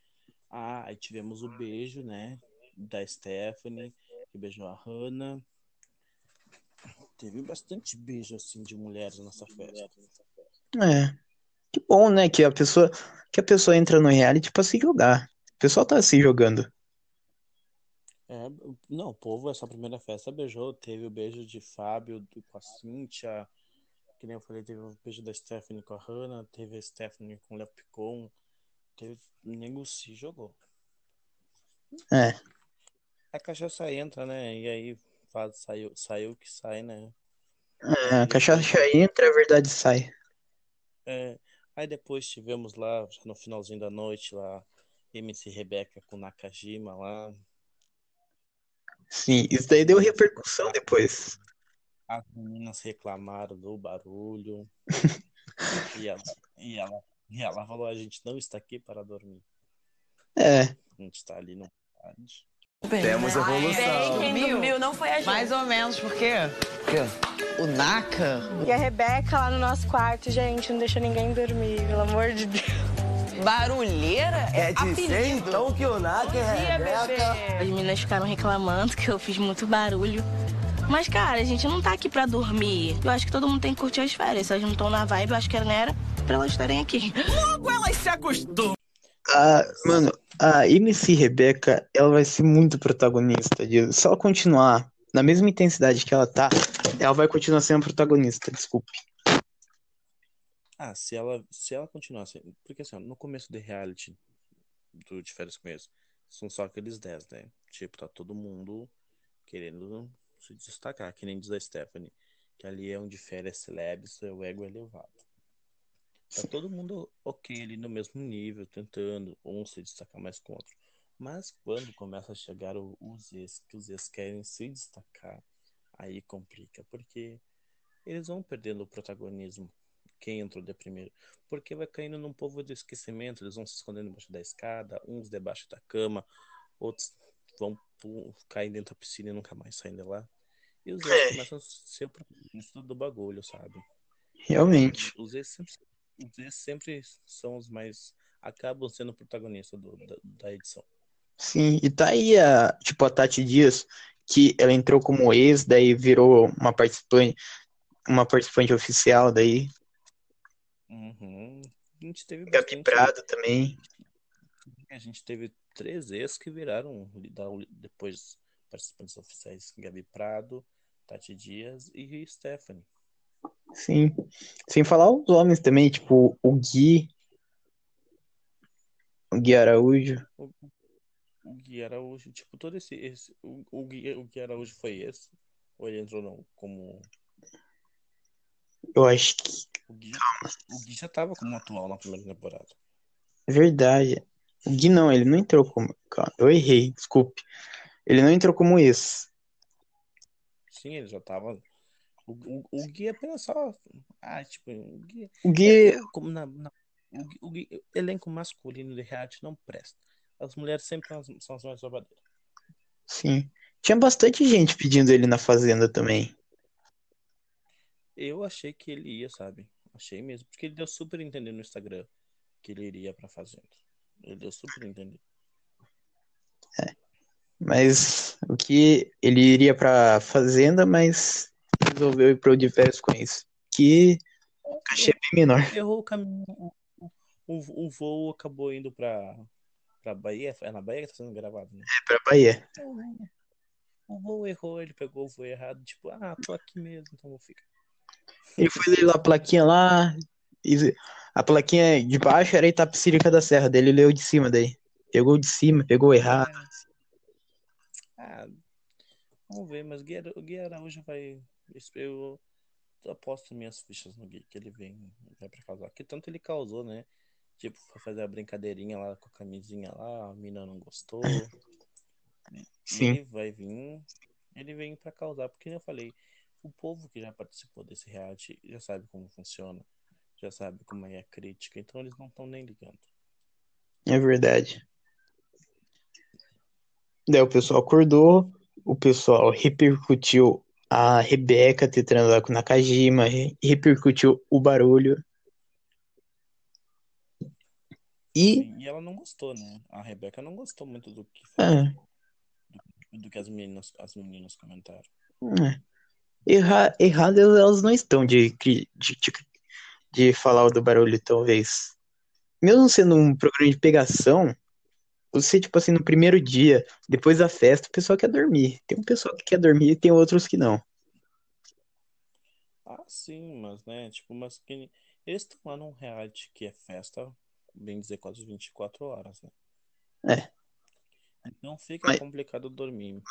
S2: Ah, aí tivemos o beijo, né? Da Stephanie, que beijou a Hannah. Teve bastante beijo, assim, de mulheres nessa festa.
S1: É. Que bom, né? Que a pessoa. Que a pessoa entra no reality pra se jogar. O pessoal tá se jogando.
S2: É, não, o povo, essa primeira festa beijou. Teve o beijo de Fábio do- com a Cíntia. Que nem eu falei, teve o beijo da Stephanie com a Hannah, teve a Stephanie com o Léo Picon, teve o Nego se jogou.
S1: É.
S2: A cachaça entra, né? E aí faz, saiu, saiu que sai, né?
S1: É, a cachaça entra, a verdade sai.
S2: É, aí depois tivemos lá, no finalzinho da noite, lá, MC Rebeca com Nakajima lá.
S1: Sim, isso daí deu repercussão depois.
S2: As meninas reclamaram do barulho. e, ela, e, ela, e ela falou: a gente não está aqui para dormir.
S1: É.
S2: A gente está ali no rádio.
S4: Temos evolução.
S3: Bem, quem dormiu não foi a gente.
S5: Mais ou menos, por quê? O Naka.
S6: E a Rebeca lá no nosso quarto, gente, não deixa ninguém dormir, pelo amor de Deus.
S5: Barulheira
S4: É de ser então que o Naka é Rebeca.
S6: As meninas ficaram reclamando que eu fiz muito barulho. Mas, cara, a gente não tá aqui pra dormir. Eu acho que todo mundo tem que curtir as férias. Se elas não estão na vibe, eu acho que não era pra elas estarem aqui.
S5: Logo elas se acostumam.
S1: A, mano, a MC Rebeca, ela vai ser muito protagonista disso. Se ela continuar na mesma intensidade que ela tá, ela vai continuar sendo protagonista, desculpe.
S2: Ah, se ela, se ela continuar assim. Porque assim, ó, no começo do reality do De Férias com Ex, são só aqueles 10, né? Tipo, tá todo mundo querendo se destacar, que nem diz a Stephanie. Que ali é um de férias celebs, o ego é elevado. Tá todo mundo ok ali no mesmo nível, tentando um se destacar mais que o outro. Mas quando começa a chegar os ex, que os ex querem se destacar, aí complica, porque eles vão perdendo o protagonismo. Quem entrou de primeiro. Porque vai caindo num povo do esquecimento, eles vão se escondendo embaixo da escada, uns debaixo da cama, outros vão cair dentro da piscina e nunca mais saem de lá. E os ex começam a ser o protagonista do bagulho, sabe?
S1: Realmente.
S2: Os ex sempre, os ex sempre são os mais. acabam sendo protagonistas do- da, da edição.
S1: Sim, e tá aí a, tipo, a Tati Dias, que ela entrou como ex, daí virou uma participante, uma participante oficial daí.
S2: Uhum. A gente teve
S1: Gabi
S2: bastante-
S1: Prado também.
S2: A gente teve três ex que viraram depois participantes oficiais: Gabi Prado, Tati Dias e Stephanie.
S1: Sim. Sem falar os homens também, tipo, o Gui. O Gui Araújo.
S2: O Gui Araújo, tipo, todo esse. esse o, o, Gui, o Gui Araújo foi esse? Ou ele entrou não, como.
S1: Eu acho que
S2: O Gui, o Gui já tava como atual na primeira temporada.
S1: é verdade. O Gui não, ele não entrou como. Eu errei, desculpe. Ele não entrou como ex.
S2: Sim, ele já tava. O, o, o Gui é apenas só. Ah, tipo, o Gui.
S1: O Gui,
S2: é como na, na- o, Gui- o Gui- elenco masculino de reality não presta. As mulheres sempre são as, mais babadeiras.
S1: sim. Tinha bastante gente pedindo ele na Fazenda também.
S2: Eu achei que ele ia, sabe? Achei mesmo. Porque ele deu super entender no Instagram que ele iria pra Fazenda. Ele deu super entender.
S1: Mas o que ele iria pra Fazenda, mas resolveu ir pro férias com isso. Que achei bem menor.
S2: Errou o caminho. O, o, o voo acabou indo pra, pra Bahia. É na Bahia que tá sendo gravado, né?
S1: É pra Bahia.
S2: O voo errou, ele pegou o voo errado. Tipo, ah, tô aqui mesmo, então vou ficar.
S1: Ele foi ler lá a plaquinha lá. e a plaquinha de baixo era Itapecirica da Serra. Dele leu de cima daí. Pegou de cima, pegou errado.
S2: Ah, vamos ver, mas o Gui o Gui Araújo vai. Eu aposto minhas fichas no Gui, que ele vem vai pra causar. Que tanto ele causou, né? Tipo, foi fazer a brincadeirinha lá com a camisinha lá, a mina não gostou.
S1: Sim.
S2: Ele vai vir, ele vem pra causar, porque eu falei, o povo que já participou desse reality já sabe como funciona, já sabe como é a crítica, então eles não estão nem ligando.
S1: É verdade. Daí o pessoal acordou, o pessoal repercutiu a Rebeca ter transado com Nakajima, re- repercutiu o barulho. E,
S2: E ela não gostou, né? A Rebeca não gostou muito do que
S1: é,
S2: do que as meninas, as meninas comentaram.
S1: é. Erra, erradas elas não estão de, de, de, de falar do barulho, talvez. Mesmo sendo um programa de pegação, você, tipo assim, no primeiro dia, depois da festa, o pessoal quer dormir. Tem um pessoal que quer dormir e tem outros que não.
S2: Ah, sim, mas né, tipo, mas que eles estão lá num reality que é festa, bem dizer, quase 24 horas, né?
S1: É.
S2: Então fica
S1: Mas-
S2: complicado dormir.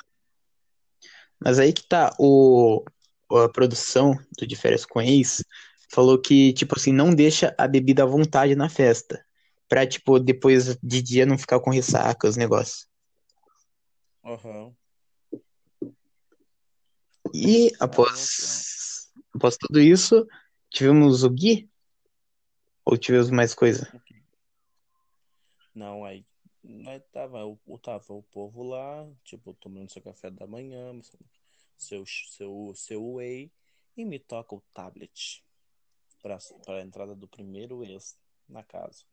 S1: Mas aí que tá, o, a produção do De Férias com Ex falou que, tipo assim, não deixa a bebida à vontade na festa. Pra, tipo, depois de dia não ficar com ressaca, os negócios.
S2: Aham.
S1: E após, após tudo isso, tivemos o Gui? Ou tivemos mais coisa?
S2: Não, aí, aí tava, tava o povo lá, tipo, tomando seu café da manhã, seu, seu, seu whey, e me toca o tablet pra, pra entrada do primeiro ex na casa.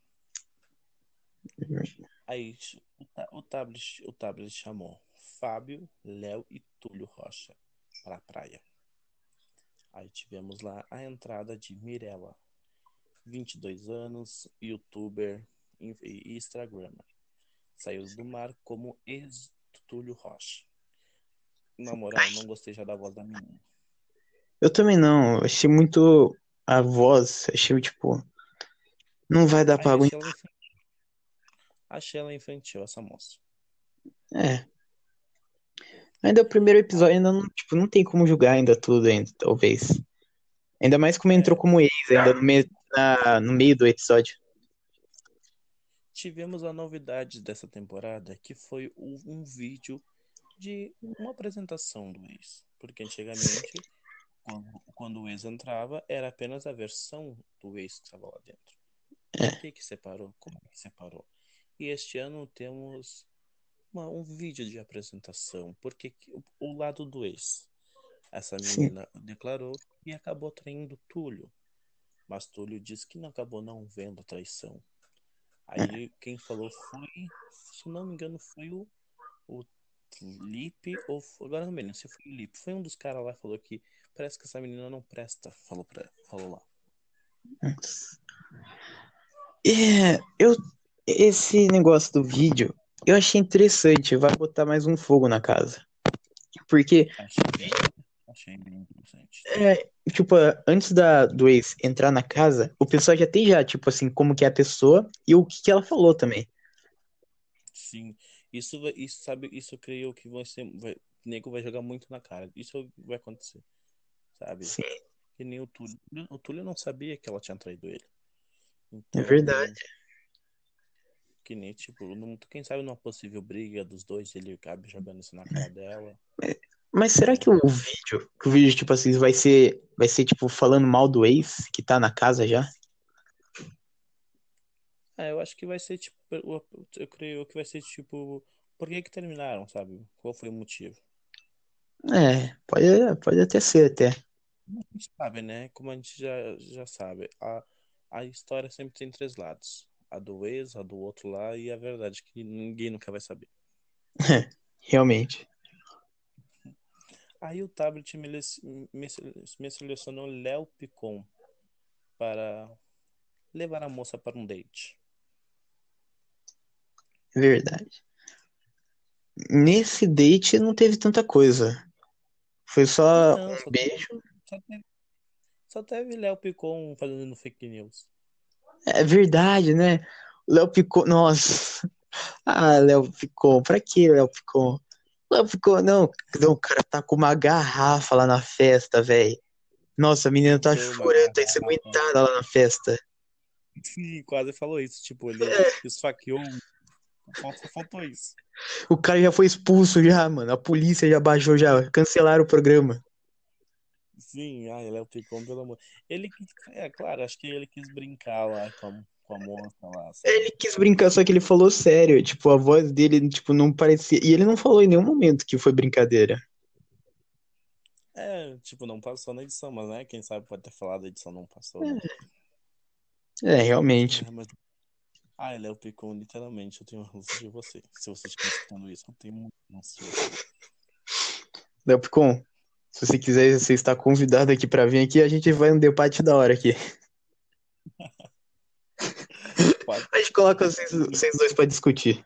S2: Aí o, ta- o tablet, o tablet chamou Fábio, Léo e Túlio Rocha pra praia. Aí tivemos lá a entrada de Mirella, 22 anos, youtuber e e instagrammer. Saiu do mar como ex Túlio Rocha. Na moral, não gostei já da voz da menina.
S1: Eu também não, achei muito a voz, achei tipo, não vai dar
S2: Aí
S1: pra aguentar.
S2: ela. Achei ela infantil, essa moça.
S1: É. Ainda o primeiro episódio ainda não, tipo, não tem como julgar ainda tudo ainda, talvez. Ainda mais como entrou como ex ainda no meio, na- no meio do episódio.
S2: Tivemos a novidade dessa temporada, que foi um vídeo de uma apresentação do ex. Porque antigamente, quando, quando o ex entrava, era apenas a versão do ex que estava lá dentro. Por que que separou? Como que separou? E este ano temos uma- um vídeo de apresentação. Porque que- o, o lado do ex. Essa
S1: Sim.
S2: menina declarou e acabou traindo Túlio. Mas Túlio disse que não acabou não vendo a traição. Aí quem falou foi, se não me engano, foi o, o Lipe, ou agora não me lembro se foi o Lipe. Foi um dos caras lá que falou que parece que essa menina não presta. Falou, pra, falou lá.
S1: É, eu, esse negócio do vídeo, eu achei interessante, vai botar mais um fogo na casa. Porque,
S2: Achei bem, achei bem interessante.
S1: é, tipo, antes da, do ex entrar na casa, o pessoal já tem já, tipo assim, como que é a pessoa e o que que ela falou também.
S2: Sim, isso, vai- isso sabe, isso creio que vai ser, vai, o nego vai jogar muito na cara. Isso vai acontecer, sabe?
S1: Sim,
S2: Que nem o Túlio. O Túlio não sabia que ela tinha traído ele.
S1: é
S2: Então,
S1: verdade.
S2: que nem, tipo, quem sabe numa possível briga dos dois, ele acabe jogando isso na cara dela.
S1: Mas será que o vídeo, que o vídeo, tipo assim, vai ser, vai ser, tipo, falando mal do ex que tá na casa já?
S2: Ah, eu acho que vai ser, tipo, eu eu creio que vai ser, tipo, por que que terminaram, sabe? Qual foi o motivo?
S1: É, pode, pode até ser, até.
S2: A gente sabe, né? Como a gente já, já sabe, a, a história sempre tem três lados. A do ex, a do outro lá e a verdade, que ninguém nunca vai saber.
S1: Realmente.
S2: Aí o tablet me, me, me selecionou Léo Picon para levar a moça para um date.
S1: Verdade. Nesse date não teve tanta coisa. Foi só
S2: Não,
S1: um
S2: só
S1: beijo.
S2: Só teve, só teve Léo Picon fazendo fake news.
S1: É verdade, né? Léo Picon. Nossa. Ah, Léo Picon. Pra que Léo Picon? Léo Picon, não. Não, o cara tá com uma garrafa lá na festa, velho. Nossa, a menina tá
S2: Deu
S1: chorando, tá ensanguentada lá na festa.
S2: Sim, quase falou isso. Tipo, ele esfaqueou. Faltou, faltou isso.
S1: O cara já foi expulso já, mano. A polícia já baixou, já cancelaram o programa.
S2: Sim, ai, Léo Picon, pelo amor. Ele é claro, acho que ele quis brincar lá com a, com a moça lá. sabe?
S1: Ele quis brincar, só que ele falou sério. Tipo, a voz dele, tipo, não parecia. E ele não falou em nenhum momento que foi brincadeira.
S2: É, tipo, não passou na edição, mas né, quem sabe pode ter falado, a edição não passou. né?
S1: É, realmente.
S2: É, mas... Ai, Léo Picon, literalmente, eu tenho ranço de você. Se você estiver escutando isso, eu tenho muito ranço de você.
S1: Léo Picon, se você quiser, você está convidado aqui pra vir aqui, a gente vai um debate da hora aqui. A gente coloca vocês, vocês dois pra discutir.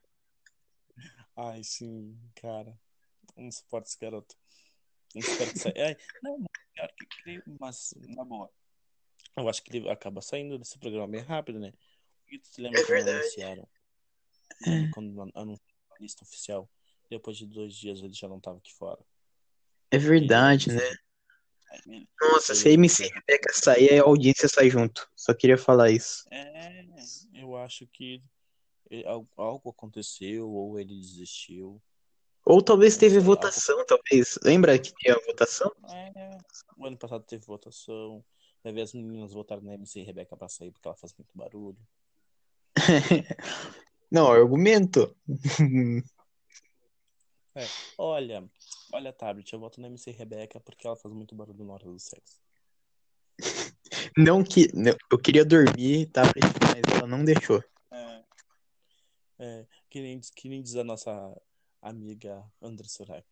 S2: Ai, sim, cara. Não suporto esse garoto. Não espero que saia. Ai, não, pior que crime, mas na boa. Eu acho que ele acaba saindo desse programa bem rápido, né? E tu se lembra
S1: É
S2: quando
S1: verdade.
S2: anunciaram?
S1: É.
S2: Quando anunciaram a lista oficial. Depois de dois dias ele já não tava aqui fora.
S1: É verdade, né? Nossa, se a MC Rebeca sair, a audiência sai junto. Só queria falar isso.
S2: É, eu acho que al- algo aconteceu ou ele desistiu.
S1: Ou talvez teve votação, talvez. Lembra que tinha votação?
S2: É, o ano passado teve votação. Vai ver as meninas votaram na MC Rebeca pra sair porque ela faz muito barulho.
S1: Não, argumento.
S2: Olha, olha, tablet, eu voto na MC Rebeca porque ela faz muito barulho na hora do sexo.
S1: Não que. não, eu queria dormir, tá? Mas ela não deixou.
S2: É, é que, nem, diz- que nem diz a nossa amiga André Surak.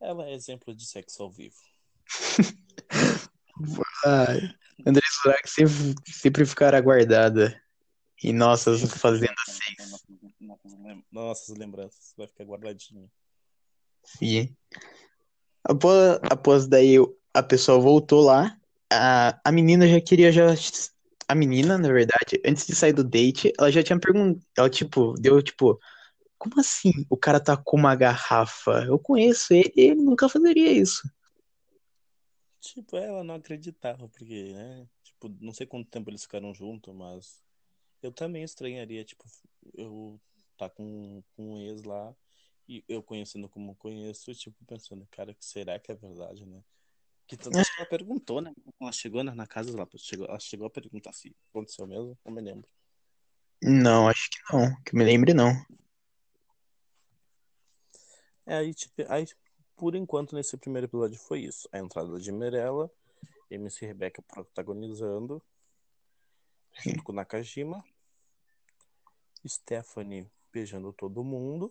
S2: Ela é exemplo de sexo ao vivo.
S1: Ai, André Surak sempre, sempre ficará guardada em nossas fazendas
S2: nossas lembranças. Vai ficar guardadinho.
S1: Sim. Após, após daí a pessoa voltou lá, a, a menina já queria já. A menina, na verdade, antes de sair do date, ela já tinha perguntado. Ela, tipo, deu tipo. Como assim o cara tá com uma garrafa? Eu conheço ele, ele nunca fazeria isso.
S2: Tipo, ela não acreditava, porque, né? Tipo, não sei quanto tempo eles ficaram juntos, mas eu também estranharia, tipo, eu tá com, com um ex lá e eu conhecendo como conheço, tipo, pensando, cara, que será que é verdade, né? Que tanto que ela perguntou, né? Ela chegou na, na casa, ela chegou, ela chegou a perguntar se aconteceu mesmo, não me lembro.
S1: Não, acho que não. Que me lembre, não.
S2: É, aí, tipo, aí, por enquanto, nesse primeiro episódio foi isso. A entrada de Mirella, MC Rebeca protagonizando, junto com Nakajima, Stephanie beijando todo mundo.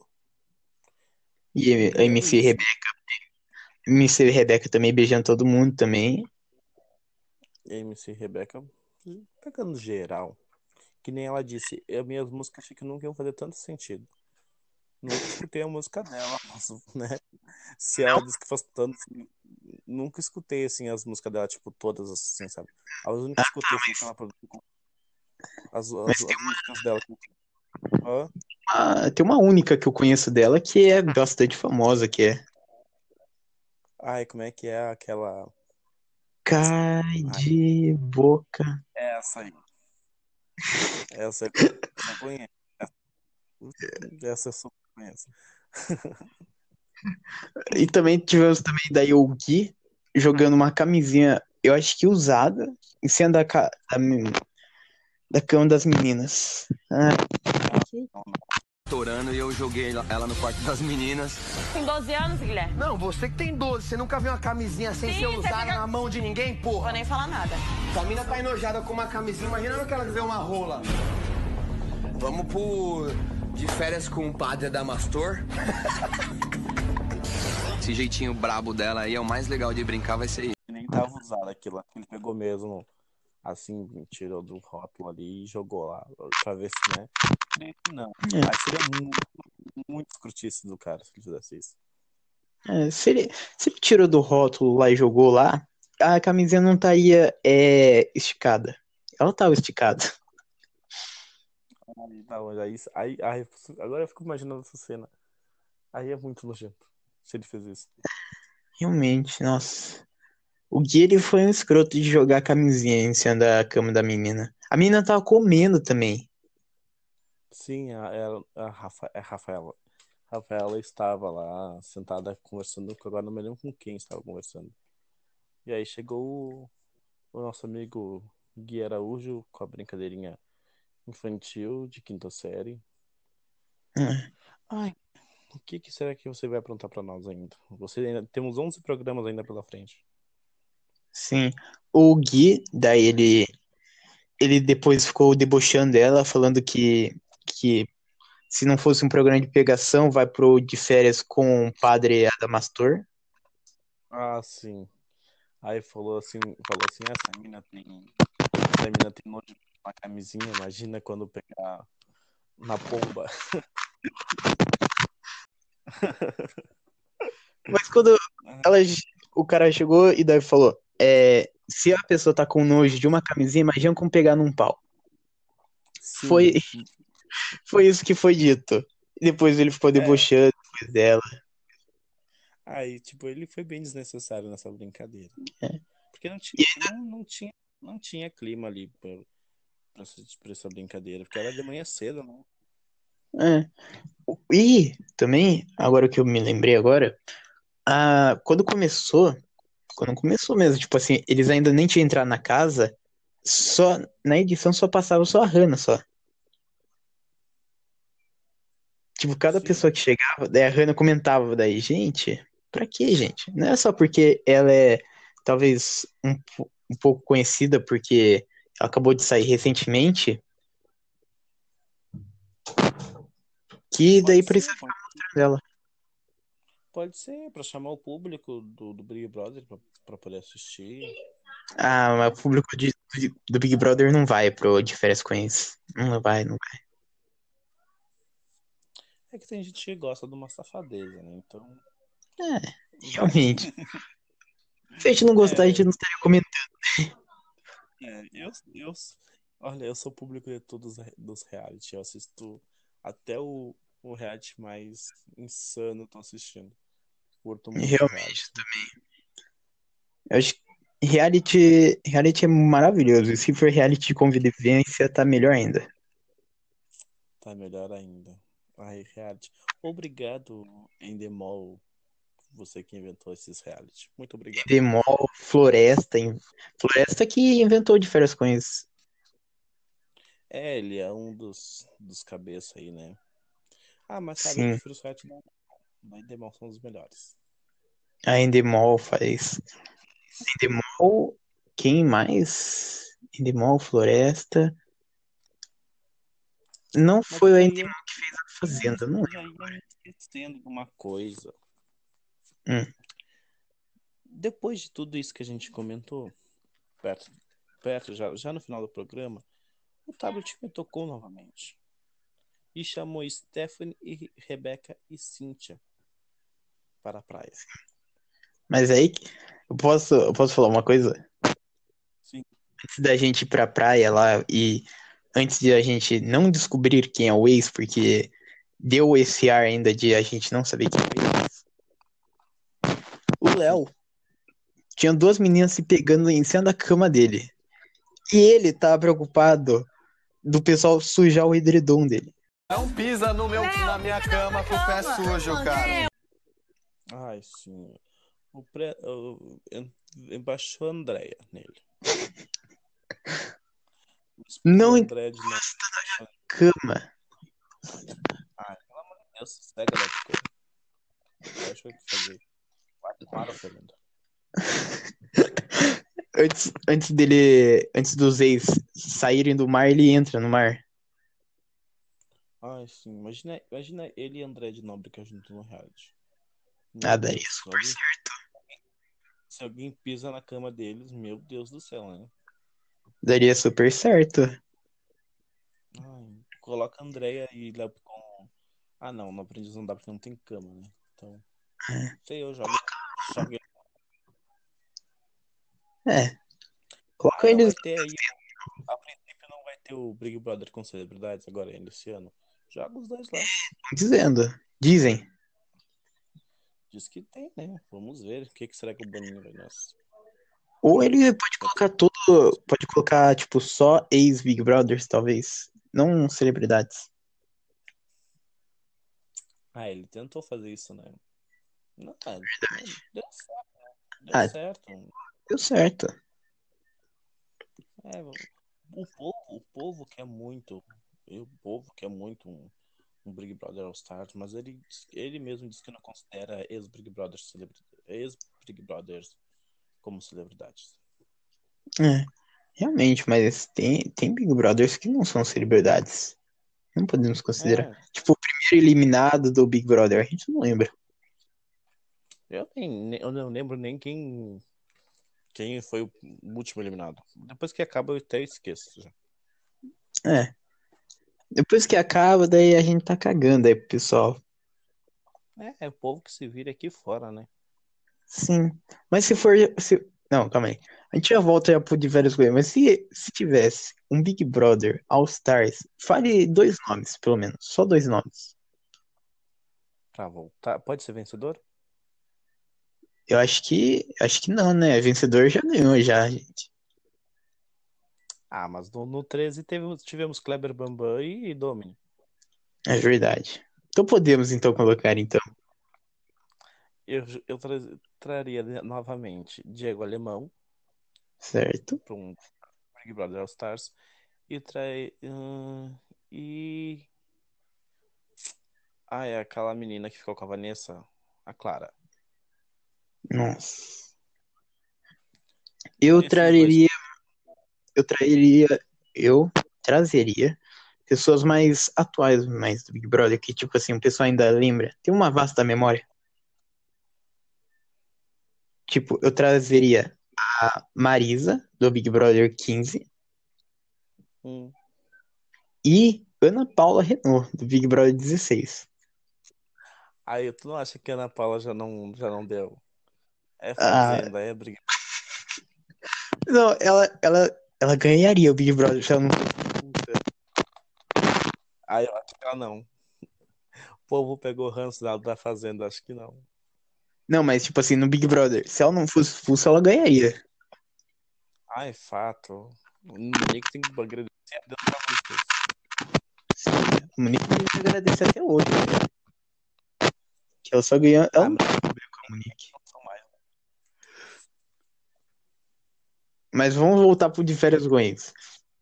S1: E a
S2: É
S1: MC. Rebeca. MC Rebeca também beijando todo mundo também.
S2: MC Rebeca pegando geral. Que nem ela disse, as minhas músicas achei que nunca iam fazer tanto sentido. Nunca escutei a música dela, mas, né? Se ela disse que faz tanto. Nunca escutei assim as músicas dela, tipo, todas assim, sabe? As únicas que escutei foi que ela produziu as, as, as músicas dela. Hã?
S1: Ah, tem uma única que eu conheço dela que é bastante famosa, que é
S2: Ai, como é que é aquela.
S1: Cai de boca.
S2: Essa aí. Essa, essa eu conheço. Essa eu só conheço.
S1: E também tivemos também daí o Gui jogando uma camisinha, eu acho que usada, em cima da, ca- da, da cama das meninas. Ah,
S4: Estourando e eu joguei ela no quarto das meninas.
S3: Com 12 anos, Guilherme.
S4: Não, você que tem 12, você nunca viu uma camisinha sem
S3: Sim,
S4: ser usada
S3: fica-
S4: na mão de ninguém,
S3: Vou
S4: porra?
S3: nem falar nada.
S4: A mina tá enojada com uma camisinha, imagina que ela vê uma rola. Vamos pro de férias com o padre Adamastor. Esse jeitinho brabo dela aí é o mais legal de brincar, vai ser isso.
S2: E nem tava usado aquilo. Ele pegou mesmo, assim, tirou do rótulo ali e jogou lá. Pra ver se, né? Que Não.
S1: É.
S2: Aí seria muito, muito escrutice do cara se ele fizesse isso.
S1: é, se, ele, se ele tirou do rótulo lá e jogou lá, a camisinha não estaria é, esticada. Ela tava esticada.
S2: Não, aí, aí, aí, agora eu fico imaginando essa cena. Aí é muito nojento se ele fez isso.
S1: Realmente, nossa. O Gui ele foi um escroto de jogar a camisinha em cima da cama da menina. A menina tava comendo também.
S2: Sim, a, ela- a, Rafa, a Rafaela. Rafaela estava lá sentada conversando, agora não me lembro com quem estava conversando. E aí chegou o, o nosso amigo Gui Araújo com a brincadeirinha infantil de quinta série. Ai, o que, que será que você vai aprontar para nós ainda? Você ainda temos 11 programas ainda pela frente.
S1: Sim. O Gui, daí ele, ele depois ficou debochando dela, falando que, que se não fosse um programa de pegação, vai pro de férias com o padre Adamastor.
S2: Ah, sim. Aí falou assim, falou assim, essa mina tem, essa mina tem nojo de uma camisinha, imagina quando pegar na pomba.
S1: Mas quando ela, o cara chegou e daí falou, é, se a pessoa tá com nojo de uma camisinha, imagina como pegar num pau.
S2: Sim.
S1: Foi, foi isso que foi dito. Depois ele ficou debochando depois dela.
S2: Aí, tipo, ele foi bem desnecessário nessa brincadeira.
S1: É.
S2: Porque não tinha, não, não tinha, não tinha clima ali pra, pra, pra essa brincadeira. Porque era de manhã cedo, né?
S1: É. E também, agora que eu me lembrei agora, ah, quando começou, quando começou mesmo, tipo assim, eles ainda nem tinham entrado na casa, só na edição só passava só a Hannah só. Tipo, cada
S2: Sim.
S1: pessoa que chegava, daí a Hannah comentava daí, gente, pra quê, gente? Não é só porque ela é talvez um, um pouco conhecida porque ela acabou de sair recentemente, que daí
S2: Pode
S1: precisa
S2: ser,
S1: dela.
S2: pode ser, pra chamar o público do, do Big Brother pra, pra poder assistir.
S1: Ah, mas o público de- do, Big Brother não vai pro de férias com eles. Não vai, não vai.
S2: É que tem gente que gosta de uma safadeza, né? Então.
S1: Realmente. Se a gente não gostar, a gente não estaria comentando.
S2: É, eu, eu, olha, eu sou público de todos os- dos reality. Eu assisto até o, o reality mais insano, eu tô assistindo. Curto muito
S1: Realmente,
S2: reality.
S1: Eu acho que reality, reality é maravilhoso. E se for reality de convivência, tá melhor ainda.
S2: Tá melhor ainda. Ai, reality. Obrigado, Endemol, você que inventou esses reality. Muito obrigado.
S1: Demol, Floresta. Floresta que inventou de férias com eles.
S2: É, ele é um dos, dos cabeças aí, né? Ah, mas sabe,
S1: Sim.
S2: eu prefiro da da Endemol, são os melhores.
S1: A Endemol faz. Endemol, quem mais? Endemol, Floresta. Não foi o Endemol que fez a Fazenda, não
S2: Eu ia me esquecendo de uma coisa.
S1: Hum.
S2: Depois de tudo isso que a gente comentou, perto, perto já, já no final do programa, o tablet me tocou novamente. E chamou Stephanie, e Rebeca e Cynthia para a praia.
S1: Mas aí, eu posso, eu posso falar uma coisa?
S2: Sim.
S1: Antes da gente ir pra praia lá e antes de a gente não descobrir quem é o ex, porque deu esse ar ainda de a gente não saber quem é o Léo tinha duas meninas se pegando em cima da cama dele. E ele tava preocupado do pessoal sujar o edredom dele.
S4: Não pisa no meu, na minha cama com o pé sujo, cara.
S2: Ai, sim. O pré, o, em- embaixou a Andréia nele.
S1: Não
S2: O André de novo.
S1: Cama.
S2: Cega da cor. Deixa eu fazer. Para, Fernando.
S1: Antes, antes dele. Antes dos ex saírem do mar, ele entra no mar.
S2: Ai, sim. Imagina, imagina ele e André de Nóbrega junto no reality.
S1: Ah,
S2: Deus, se
S1: super
S2: alguém-
S1: certo.
S2: Se alguém pisa na cama deles, meu Deus do céu, né?
S1: Daria super certo.
S2: Ai, coloca Andréia e Léo. Ah, não, no aprendiz não dá porque não tem cama, né? Então.
S1: É.
S2: Sei, eu jogo. jogo
S1: É. Coloca
S2: Ah,
S1: eles.
S2: vai ter aí. A princípio não vai ter o Big Brother com celebridades agora ainda esse ano. Joga os dois lá.
S1: Dizendo. Dizem.
S2: Diz que tem, né? Vamos ver. O que, que será que o Boninho vai nos.
S1: Ou ele pode colocar todo. Pode colocar, tipo, só ex-Big Brothers, talvez. Não celebridades.
S2: Ah, ele tentou fazer isso, né? Não,
S1: Verdade.
S2: deu certo, né? Deu
S1: Ah.
S2: certo.
S1: Deu certo.
S2: É, o povo, o povo quer muito. O povo quer muito um, um Big Brother All Stars, mas ele, ele mesmo diz que não considera ex-Big Brothers celebri- ex-Big Brothers como celebridades.
S1: É. Realmente, mas tem, tem Big Brothers que não são celebridades. Não podemos considerar.
S2: É,
S1: Tipo, primeiro eliminado do Big Brother, a gente não lembra.
S2: eu, nem, eu não lembro nem quem, quem foi o último eliminado. Depois que acaba, eu até esqueço. já.
S1: É. Depois que acaba, daí a gente tá cagando aí pro pessoal.
S2: É, é o povo que se vira aqui fora, né?
S1: Sim. Mas se for. Se, Não, calma aí. A gente já volta já por diversas coisas, mas se, se tivesse um Big Brother All Stars, fale dois nomes, pelo menos. Só dois nomes.
S2: Pra voltar. Pode ser vencedor?
S1: Eu acho que. Acho que não, né? Vencedor já ganhou, já, gente.
S2: Ah, mas no, no 13 teve, tivemos Kleber Bambam e, e Domini.
S1: É verdade. Então podemos então colocar então.
S2: Eu, eu tra- traria novamente Diego Alemão
S1: Certo.
S2: para um Big Brother All Stars e trai hum, e ah é aquela menina que ficou com a Vanessa, a Clara.
S1: Nossa. Eu traria. Eu traria. Eu trazeria pessoas mais atuais, mais do Big Brother, que tipo assim, o pessoal ainda lembra. Tem uma vasta memória. Tipo, eu trazeria a Marisa, do Big Brother 15,
S2: Hum,
S1: e Ana Paula Renault, do Big Brother 16.
S2: Aí tu não acha que a Ana Paula já não já não deu? É
S1: Ah.
S2: fazenda, é briga.
S1: Não, ela, ela, ela ganharia o Big Brother se ela não fosse expulsa.
S2: Ah, eu acho que ela não. O povo pegou ranço da, da fazenda, acho que não.
S1: Não, mas tipo assim, no Big Brother, se ela não fosse expulsa, ela ganharia.
S2: Ah, é fato. O Nick tem que agradecer a Deus causa disso.
S1: Sim, a Monique tem que agradecer até hoje. né? Que ela só ganhou. Ela
S2: Ah,
S1: não
S2: mas
S1: com a Monique. vamos voltar pro de férias Goiás.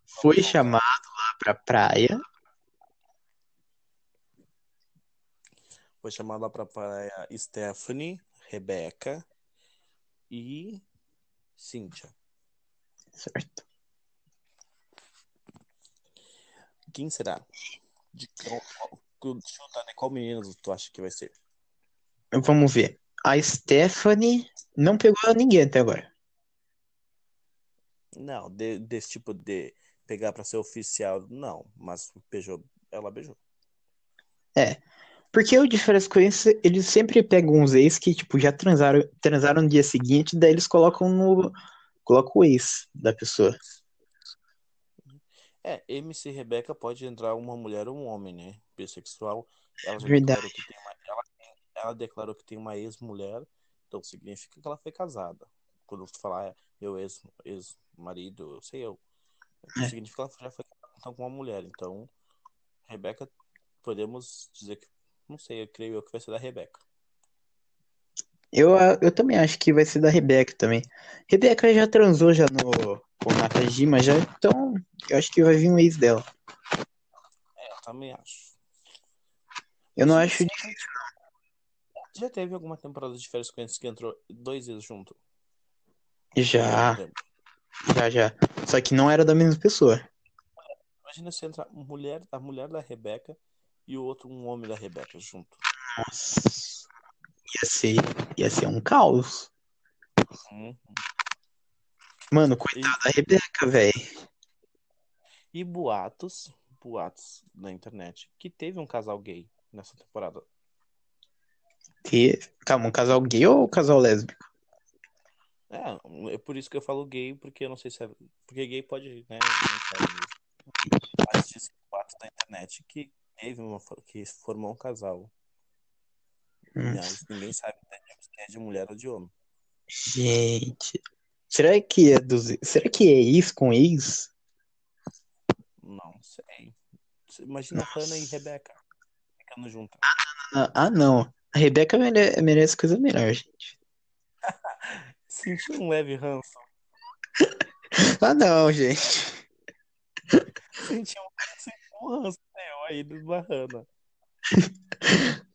S1: Foi chamado lá pra praia.
S2: Foi chamado lá pra praia Stephanie, Rebeca e Cíntia.
S1: Certo.
S2: Quem será? De qual, chuta, né? Qual menino tu acha que vai ser?
S1: Vamos ver. A Stephanie não pegou ninguém até agora.
S2: Não, de- desse tipo de pegar pra ser oficial, não. Mas beijou, ela beijou.
S1: Porque o de Goiás, eles sempre pegam uns ex que, tipo, já transaram, transaram no dia seguinte, daí eles colocam no. Colocam o ex da pessoa.
S2: É, MC Rebeca pode entrar uma mulher ou um homem, né? Bissexual. Ela já
S1: Verdade.
S2: que tem ela, declarou que tem uma ex-mulher, então significa que ela foi casada. Quando tu falar é, meu ex- ex-marido, sei eu.
S1: É.
S2: Significa que ela já foi casada com uma mulher. Então, Rebeca, podemos dizer que. Não sei, eu creio eu que vai ser da Rebeca.
S1: Eu, eu também acho que vai ser da Rebeca também. Rebeca já transou já no com Nakajima já, então eu acho que vai vir um ex dela.
S2: É, eu também acho.
S1: Eu não acho difícil.
S2: Já teve alguma temporada de férias com eles que entrou dois vezes junto?
S1: Já, já, já. Só que não era da mesma pessoa.
S2: Imagina se entra mulher, a mulher da Rebeca e o outro um homem da Rebeca junto.
S1: Nossa. Ia ser, ia ser um caos.
S2: Uhum.
S1: Mano, coitada da Rebeca, velho.
S2: E boatos, boatos na internet, que teve um casal gay nessa temporada.
S1: Que... Calma, um casal gay ou um casal lésbico?
S2: É, é por isso que eu falo gay, porque eu não sei se é. Porque gay pode, né? não. Mas diz boatos da internet que teve uma. que formou um casal.
S1: Hum,
S2: Mas ninguém sabe se é de mulher ou de homem.
S1: Gente. Será que é dos. Será que é ex com ex?
S2: Não sei. Imagina Hannah e Rebeca ficando juntas.
S1: Ah, ah, não. A Rebeca mere- merece coisa melhor, gente.
S2: Senti um leve ranço.
S1: Ah, não, gente.
S2: Senti um, um ranço meu aí do Hannah.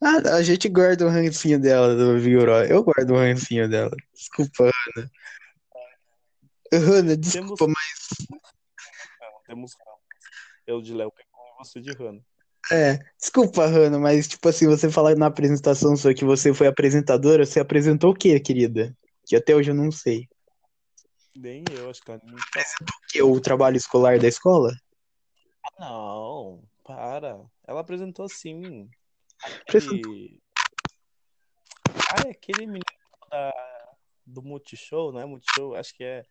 S1: Ah, a gente guarda o rancinho dela do Vigoró. Eu guardo o rancinho dela. Desculpa, Ana. Ana, desculpa,
S2: Temos-
S1: mas.
S2: Não, temos ranço. Eu de Léo pegou e você de Hannah.
S1: É, desculpa, Hanna, mas tipo assim, você falar na apresentação sua que você foi apresentadora, você apresentou o quê, querida? Que até hoje eu não sei.
S2: Nem eu, acho que ela nem
S1: O que? O trabalho escolar da escola?
S2: Não, para. Ela apresentou sim.
S1: Apresentou.
S2: Aquele. Ah, é aquele menino da, do Multishow, não é Multishow? Acho que é.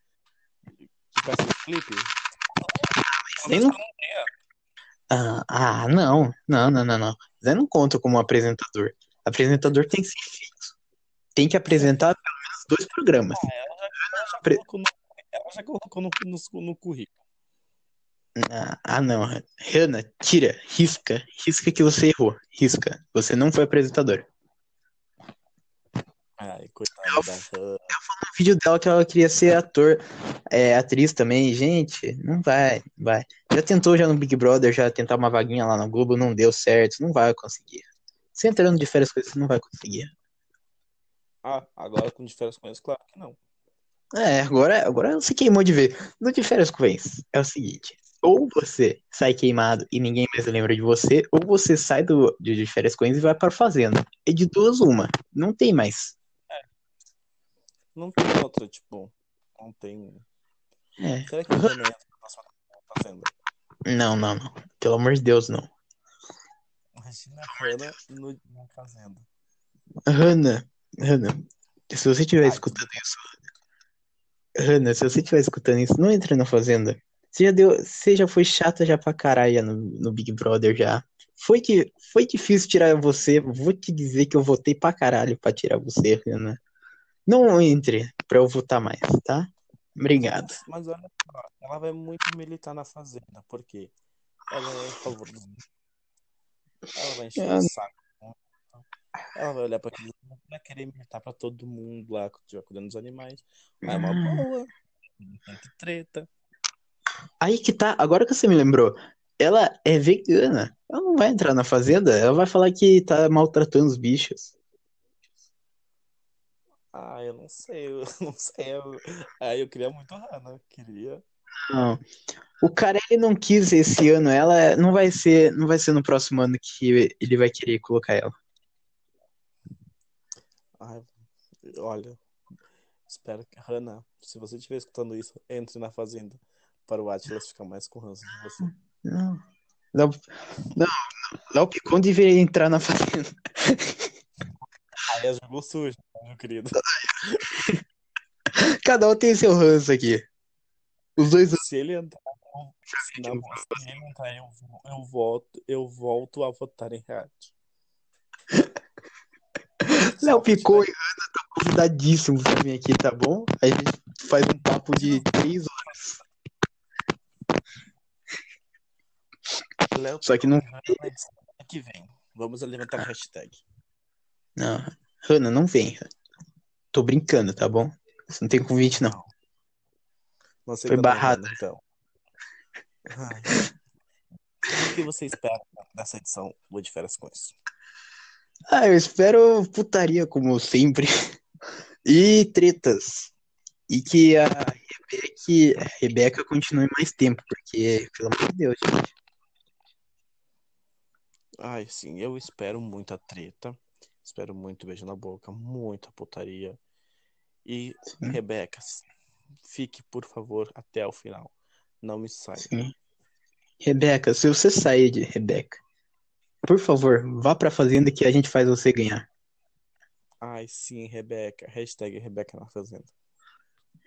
S2: Que faz esse clipe.
S1: Nem não... Ah, ah, não. Não, não, não, não. Zé não conta como apresentador. Apresentador tem que ser fixo. Tem que apresentar pelo menos dois programas.
S2: Ah, ela, já, ela já colocou, no, ela já colocou no, no, no currículo.
S1: Ah, ah, não. Hanna, tira, risca. Risca que você errou. Risca. Você não foi apresentador.
S2: Ai, coitada da Hanna.
S1: No vídeo dela que ela queria ser ator, é, atriz também. Gente, não vai, não vai. Já tentou já no Big Brother, já tentar uma vaguinha lá no Globo, não deu certo, não vai conseguir. Você entrando de férias com isso, você não vai conseguir.
S2: Ah, agora com diferenças com eles, claro que não.
S1: É, agora, agora você queimou de ver. No de férias com ex, é o seguinte. Ou você sai queimado e ninguém mais lembra de você, ou você sai do, de, de férias com e vai para fazenda. É de duas uma. Não tem mais.
S2: Não tem outra, tipo. Não tem.
S1: É.
S2: Será que o Renan entra na fazenda?
S1: Não, não, não. Pelo amor de Deus, não.
S2: Imagina a Hanna no, na fazenda.
S1: Hanna, Hanna, se você estiver escutando isso, Hanna, se você estiver escutando isso, não entre na fazenda. Você já deu, você já foi chata já pra caralho no, no Big Brother já. Foi que foi difícil tirar você. Vou te dizer que eu votei pra caralho pra tirar você, Hanna. Não entre pra eu votar mais, tá? Obrigado.
S2: Mas olha só, ela vai muito militar na fazenda, porque ela é a favor do. Ela vai encher
S1: Ah.
S2: o saco. Ela vai olhar pra aquilo, vai querer militar pra todo mundo lá, que estiver cuidando dos animais. Mas é uma
S1: Ah.
S2: boa. Que treta.
S1: Aí que tá, agora que você me lembrou, ela é vegana. Ela não vai entrar na fazenda, ela vai falar que tá maltratando os bichos.
S2: Ah, eu não sei, eu não sei. Eu... Ah, eu queria muito Hannah, queria.
S1: Não. O cara ele não quis esse ano, ela não vai ser, não vai ser no próximo ano que ele vai querer colocar ela.
S2: Ai, olha, espero que, Hannah, se você estiver escutando isso, entre na fazenda para o Atlas ficar mais com ranço de você.
S1: Não. Léo, não, Léo Picon deveria entrar na fazenda.
S2: Aí é jogo sujo, meu querido.
S1: Cada um tem seu ranço aqui. Os dois
S2: Se ele entrar, se, não, se ele entrar, eu, eu volto, eu volto a votar em React.
S1: Léo Picon e Ana estão convidadíssimos pra vir aqui, tá bom? A gente faz um papo de três horas.
S2: Léo
S1: Só que não.
S2: Que vem. Vamos levantar a hashtag.
S1: Não, Hanna, não vem. Tô brincando, tá bom? Você não tem convite, não. Foi barrada.
S2: Hannah, então. O que você espera dessa edição do De Férias com isso?
S1: Ah, eu espero putaria, como sempre. E tretas. E que a Rebeca, a Rebeca continue mais tempo, porque, pelo amor de Deus, gente.
S2: Ai, sim, eu espero muita treta. Espero muito beijo na boca, muita putaria. E,
S1: Sim.
S2: Rebeca, fique, por favor, até o final. Não me saia.
S1: Sim. Rebeca, se você sair de Rebeca, por favor, vá pra fazenda que a gente faz você ganhar.
S2: Ai, sim, Rebeca. Hashtag Rebeca na Fazenda.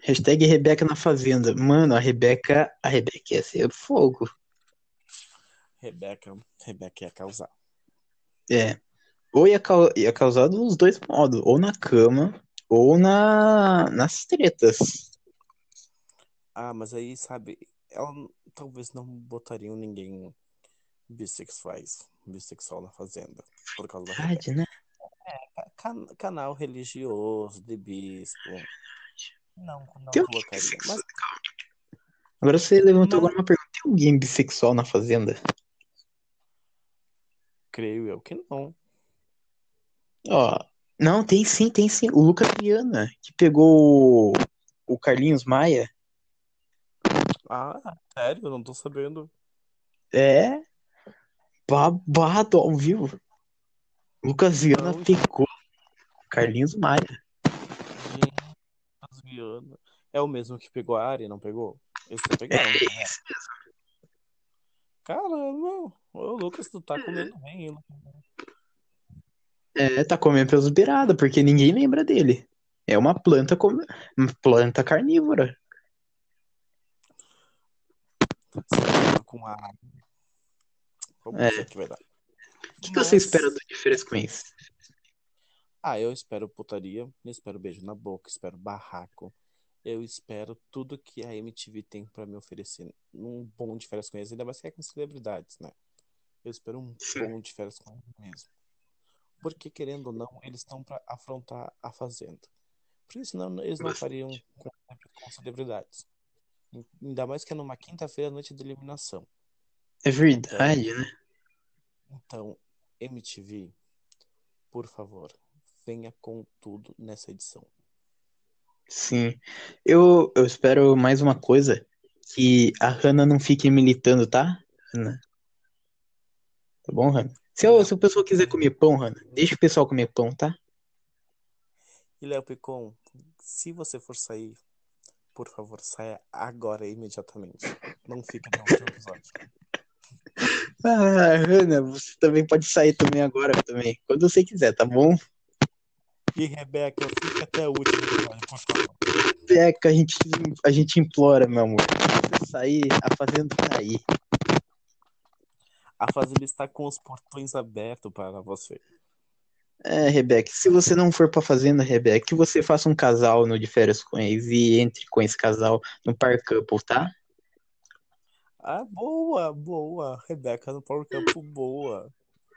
S1: Hashtag Rebeca na fazenda. Mano, a Rebeca, a Rebeca ia ser fogo.
S2: Rebeca, Rebeca ia causar.
S1: É. Ou ia, ia causar dos dois modos, ou na cama, ou na, nas tretas.
S2: Ah, mas aí, sabe, ela talvez não botariam ninguém bissexuais, bissexual na Fazenda, por causa da Rebeca.
S1: Verdade, né?
S2: Can- canal religioso de bispo. Não, não
S1: Tem
S2: colocaria. Mas
S1: Agora você levantou
S2: Mas-
S1: agora uma pergunta. Tem alguém bissexual na fazenda?
S2: creio eu que não.
S1: Ó, não, tem sim, tem sim. O Lucas Viana, que pegou o, o Carlinhos Maia.
S2: Ah, sério? Eu não tô sabendo.
S1: É babado ao vivo. Lucas Viana
S2: Não.
S1: pegou o Carlinhos Maia.
S2: Lucas Viana. É o mesmo que pegou a Ari, não pegou? Esse tá pegando,
S1: É
S2: né?
S1: isso
S2: Caramba, ô Lucas, tu tá comendo bem, hein, Lucas?
S1: É, tá comendo pelos beirados, porque ninguém lembra dele. É uma planta com... uma planta carnívora.
S2: Com a. Vamos
S1: É.
S2: ver o que vai dar.
S1: O que, que você
S2: Mas-
S1: espera do Diferença com isso?
S2: Ah, eu espero putaria, eu espero beijo na boca, espero barraco. Eu espero tudo que a MTV tem pra me oferecer num bom de férias com eles, ainda mais que é com celebridades, né? Eu espero um
S1: Sim.
S2: bom de férias com eles mesmo. Porque, querendo ou não, eles estão pra afrontar a Fazenda. Porque senão eles não fariam com, com celebridades. Ainda mais que é numa quinta-feira, noite de eliminação.
S1: É verdade, né?
S2: Então, MTV, por favor, venha com tudo nessa edição.
S1: Sim. Eu, eu espero mais uma coisa, que a Hannah não fique militando, tá? Hannah. Tá bom, Hannah? Se, eu- se o pessoal quiser comer pão, Hannah, deixa o pessoal comer pão, tá?
S2: E Léo Picon, se você for sair, por favor, saia agora, imediatamente. Não fique no último episódio.
S1: Ah, Hannah, você também pode sair também agora também. Quando você quiser, tá bom?
S2: E Rebeca, fique até o último episódio, por favor.
S1: Beca, a gente, a gente implora, meu amor. Você sair, a fazenda tá aí.
S2: A Fazenda está com os portões abertos para você.
S1: É, Rebeca, se você não for pra fazenda, Rebeca, que você faça um casal no de férias com eles e entre com esse casal no Par Couple, tá?
S2: Ah, boa, boa. Rebeca no Power Campo, boa.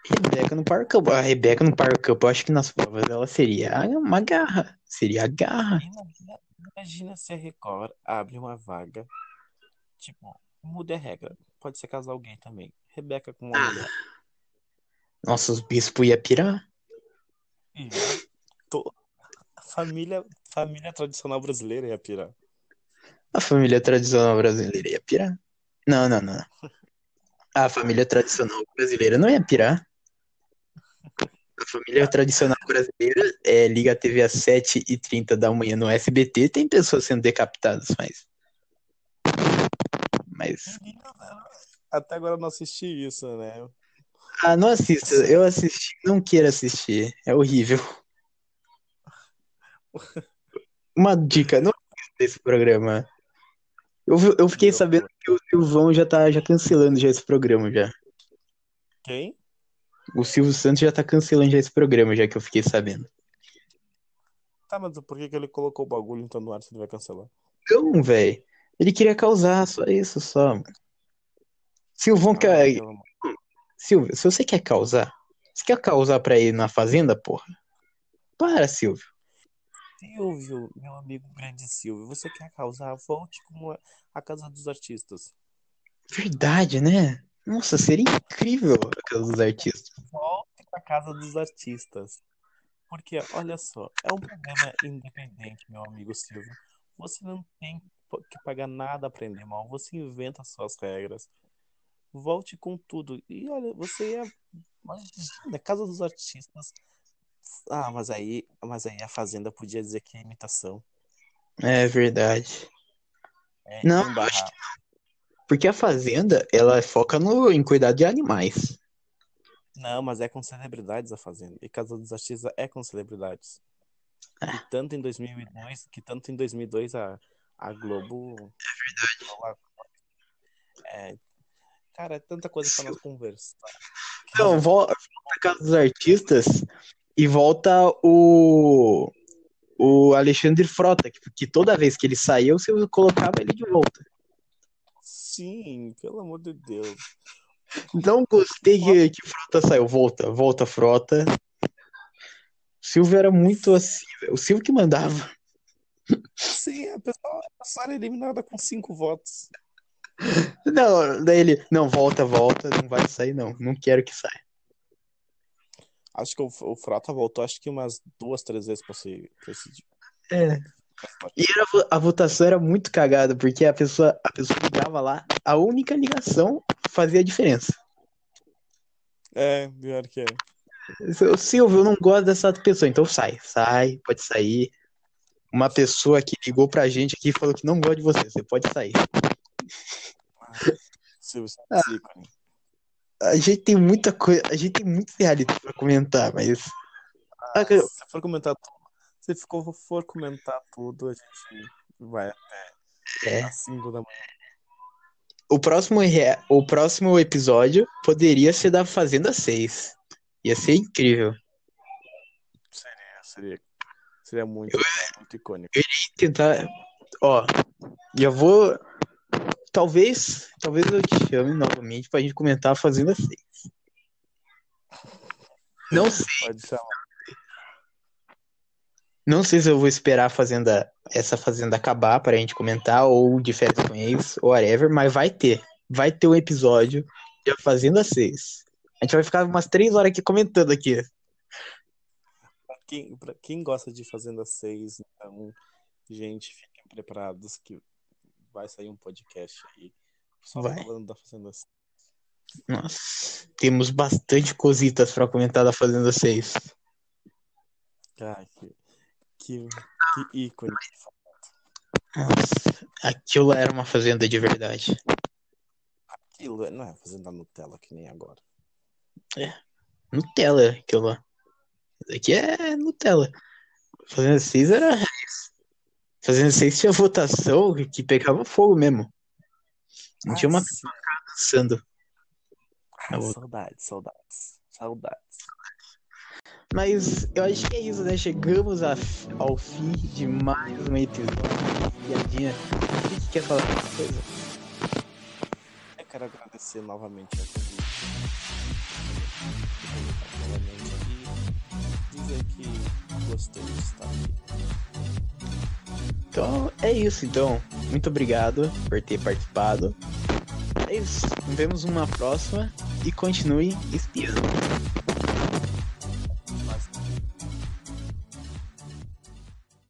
S1: Rebeca no Par Couple. A Rebeca no Par Couple, eu acho que nas provas dela seria uma garra. Seria a garra.
S2: Imagina, imagina se a Record abre uma vaga. Tipo, muda a regra. Pode ser casal gay também. Rebeca com uma mulher.
S1: Nossa, os bispos iam pirar.
S2: E to- família, família tradicional brasileira ia pirar.
S1: A família tradicional brasileira ia pirar. Não, não, não. A família tradicional brasileira não ia pirar. A família tradicional brasileira é, liga a TV às 7h30 da manhã no SBT, tem pessoas sendo decapitadas, mas. Mas.
S2: Até agora eu não assisti isso, né?
S1: Ah, não assista. Eu assisti, não quero assistir. É horrível. Uma dica, não assista esse programa. Eu, eu fiquei
S2: Não,
S1: sabendo que o Silvão já tá já cancelando já esse programa já.
S2: Quem?
S1: O Silvio Santos já tá cancelando já esse programa, já que eu fiquei sabendo.
S2: Tá, mas por que, que ele colocou o bagulho então no ar se ele vai cancelar?
S1: Não, velho. Ele queria causar, só isso, só. mano. Silvão quer. Silvio, se você quer causar, você quer causar pra ir na fazenda, porra? Para, Silvio.
S2: Silvio, meu amigo grande Silvio, você quer causar? Volte com a, a Casa dos Artistas.
S1: Verdade, né? Nossa, seria incrível a casa dos artistas.
S2: Volte pra Casa dos Artistas. Porque, olha só, é um programa independente, meu amigo Silvio. Você não tem que pagar nada pra aprender mal. Você inventa as suas regras. Volte com tudo. E olha, você ia. Imagina, Casa dos Artistas. Ah, mas aí, mas aí a Fazenda podia dizer que é imitação.
S1: É verdade.
S2: É,
S1: Não,
S2: embarrar.
S1: acho Porque a fazenda, ela foca no, em cuidar de animais.
S2: Não, mas é com celebridades a Fazenda. E Casa dos Artistas é com celebridades.
S1: Ah.
S2: E tanto em 2002, que tanto em 2002 a, a Globo... É verdade. É, cara, é tanta coisa pra nós conversar.
S1: Então, vol- volta a casa dos artistas e volta o, o Alexandre Frota, que, que toda vez que ele saía, você colocava ele de volta.
S2: Sim, pelo amor de Deus.
S1: Não gostei que, que Frota saiu. Volta, volta, Frota. O Silvio era muito assim. O Silvio que mandava.
S2: Sim, a pessoa, a pessoa era eliminada com cinco votos.
S1: Não, daí ele, não, volta, volta, não vai sair, não. Não quero que saia.
S2: Acho que o, o Frota voltou, acho que umas duas, três vezes pra esse dia.
S1: É. E era, a votação era muito cagada, porque a pessoa, a pessoa ligava lá, a única ligação fazia a diferença.
S2: É, pior que é.
S1: O Silvio, eu não gosto dessa pessoa, então sai, sai, pode sair. Uma pessoa que ligou pra gente aqui e falou que não gosta de você, você pode sair.
S2: Silvio Santos,
S1: Ah.
S2: ícone.
S1: A gente tem muita coisa, a gente tem muito reality pra comentar, mas. Ah, cara,
S2: Se for comentar, se ficou, for comentar tudo, a gente vai até
S1: É.
S2: às 5 da manhã.
S1: O próximo, o próximo episódio poderia ser da Fazenda 6. Ia ser incrível.
S2: Seria, seria, seria muito, muito icônico.
S1: Tentar. Ó, já vou. Talvez. Talvez eu te chame novamente pra gente comentar a Fazenda 6. Não sei,
S2: Pode chamar.
S1: não sei se eu vou esperar a Fazenda, essa Fazenda acabar pra gente comentar, ou de férias com ex, ou whatever, mas vai ter. Vai ter um episódio de Fazenda 6. A gente vai ficar umas três horas aqui comentando aqui.
S2: Pra quem, pra quem gosta de Fazenda 6, então, gente, fiquem preparados que vai sair um podcast aí. Só
S1: Vai.
S2: da Fazenda 6.
S1: Nossa, temos bastante cositas pra comentar da Fazenda 6.
S2: Ai, que, que, que ícone.
S1: Nossa, aquilo era uma fazenda de verdade.
S2: Aquilo não é Fazenda Nutella que nem agora.
S1: Nutella, aquilo lá. Isso aqui é Nutella. Fazenda 6 era raiz. Fazenda 6 tinha votação que pegava fogo mesmo. Não tinha uma
S2: sim.
S1: dançando.
S2: Ah, saudades, saudades, saudades.
S1: Mas eu acho que é isso, né? Chegamos a- ao fim de mais um episódio. Piadinha. O que quer falar alguma coisa?
S2: Eu quero agradecer novamente a convite. Dizer que gostei de estar aqui.
S1: Então é isso, então. Muito obrigado por ter participado. É isso. Nos vemos numa próxima e continue espiando.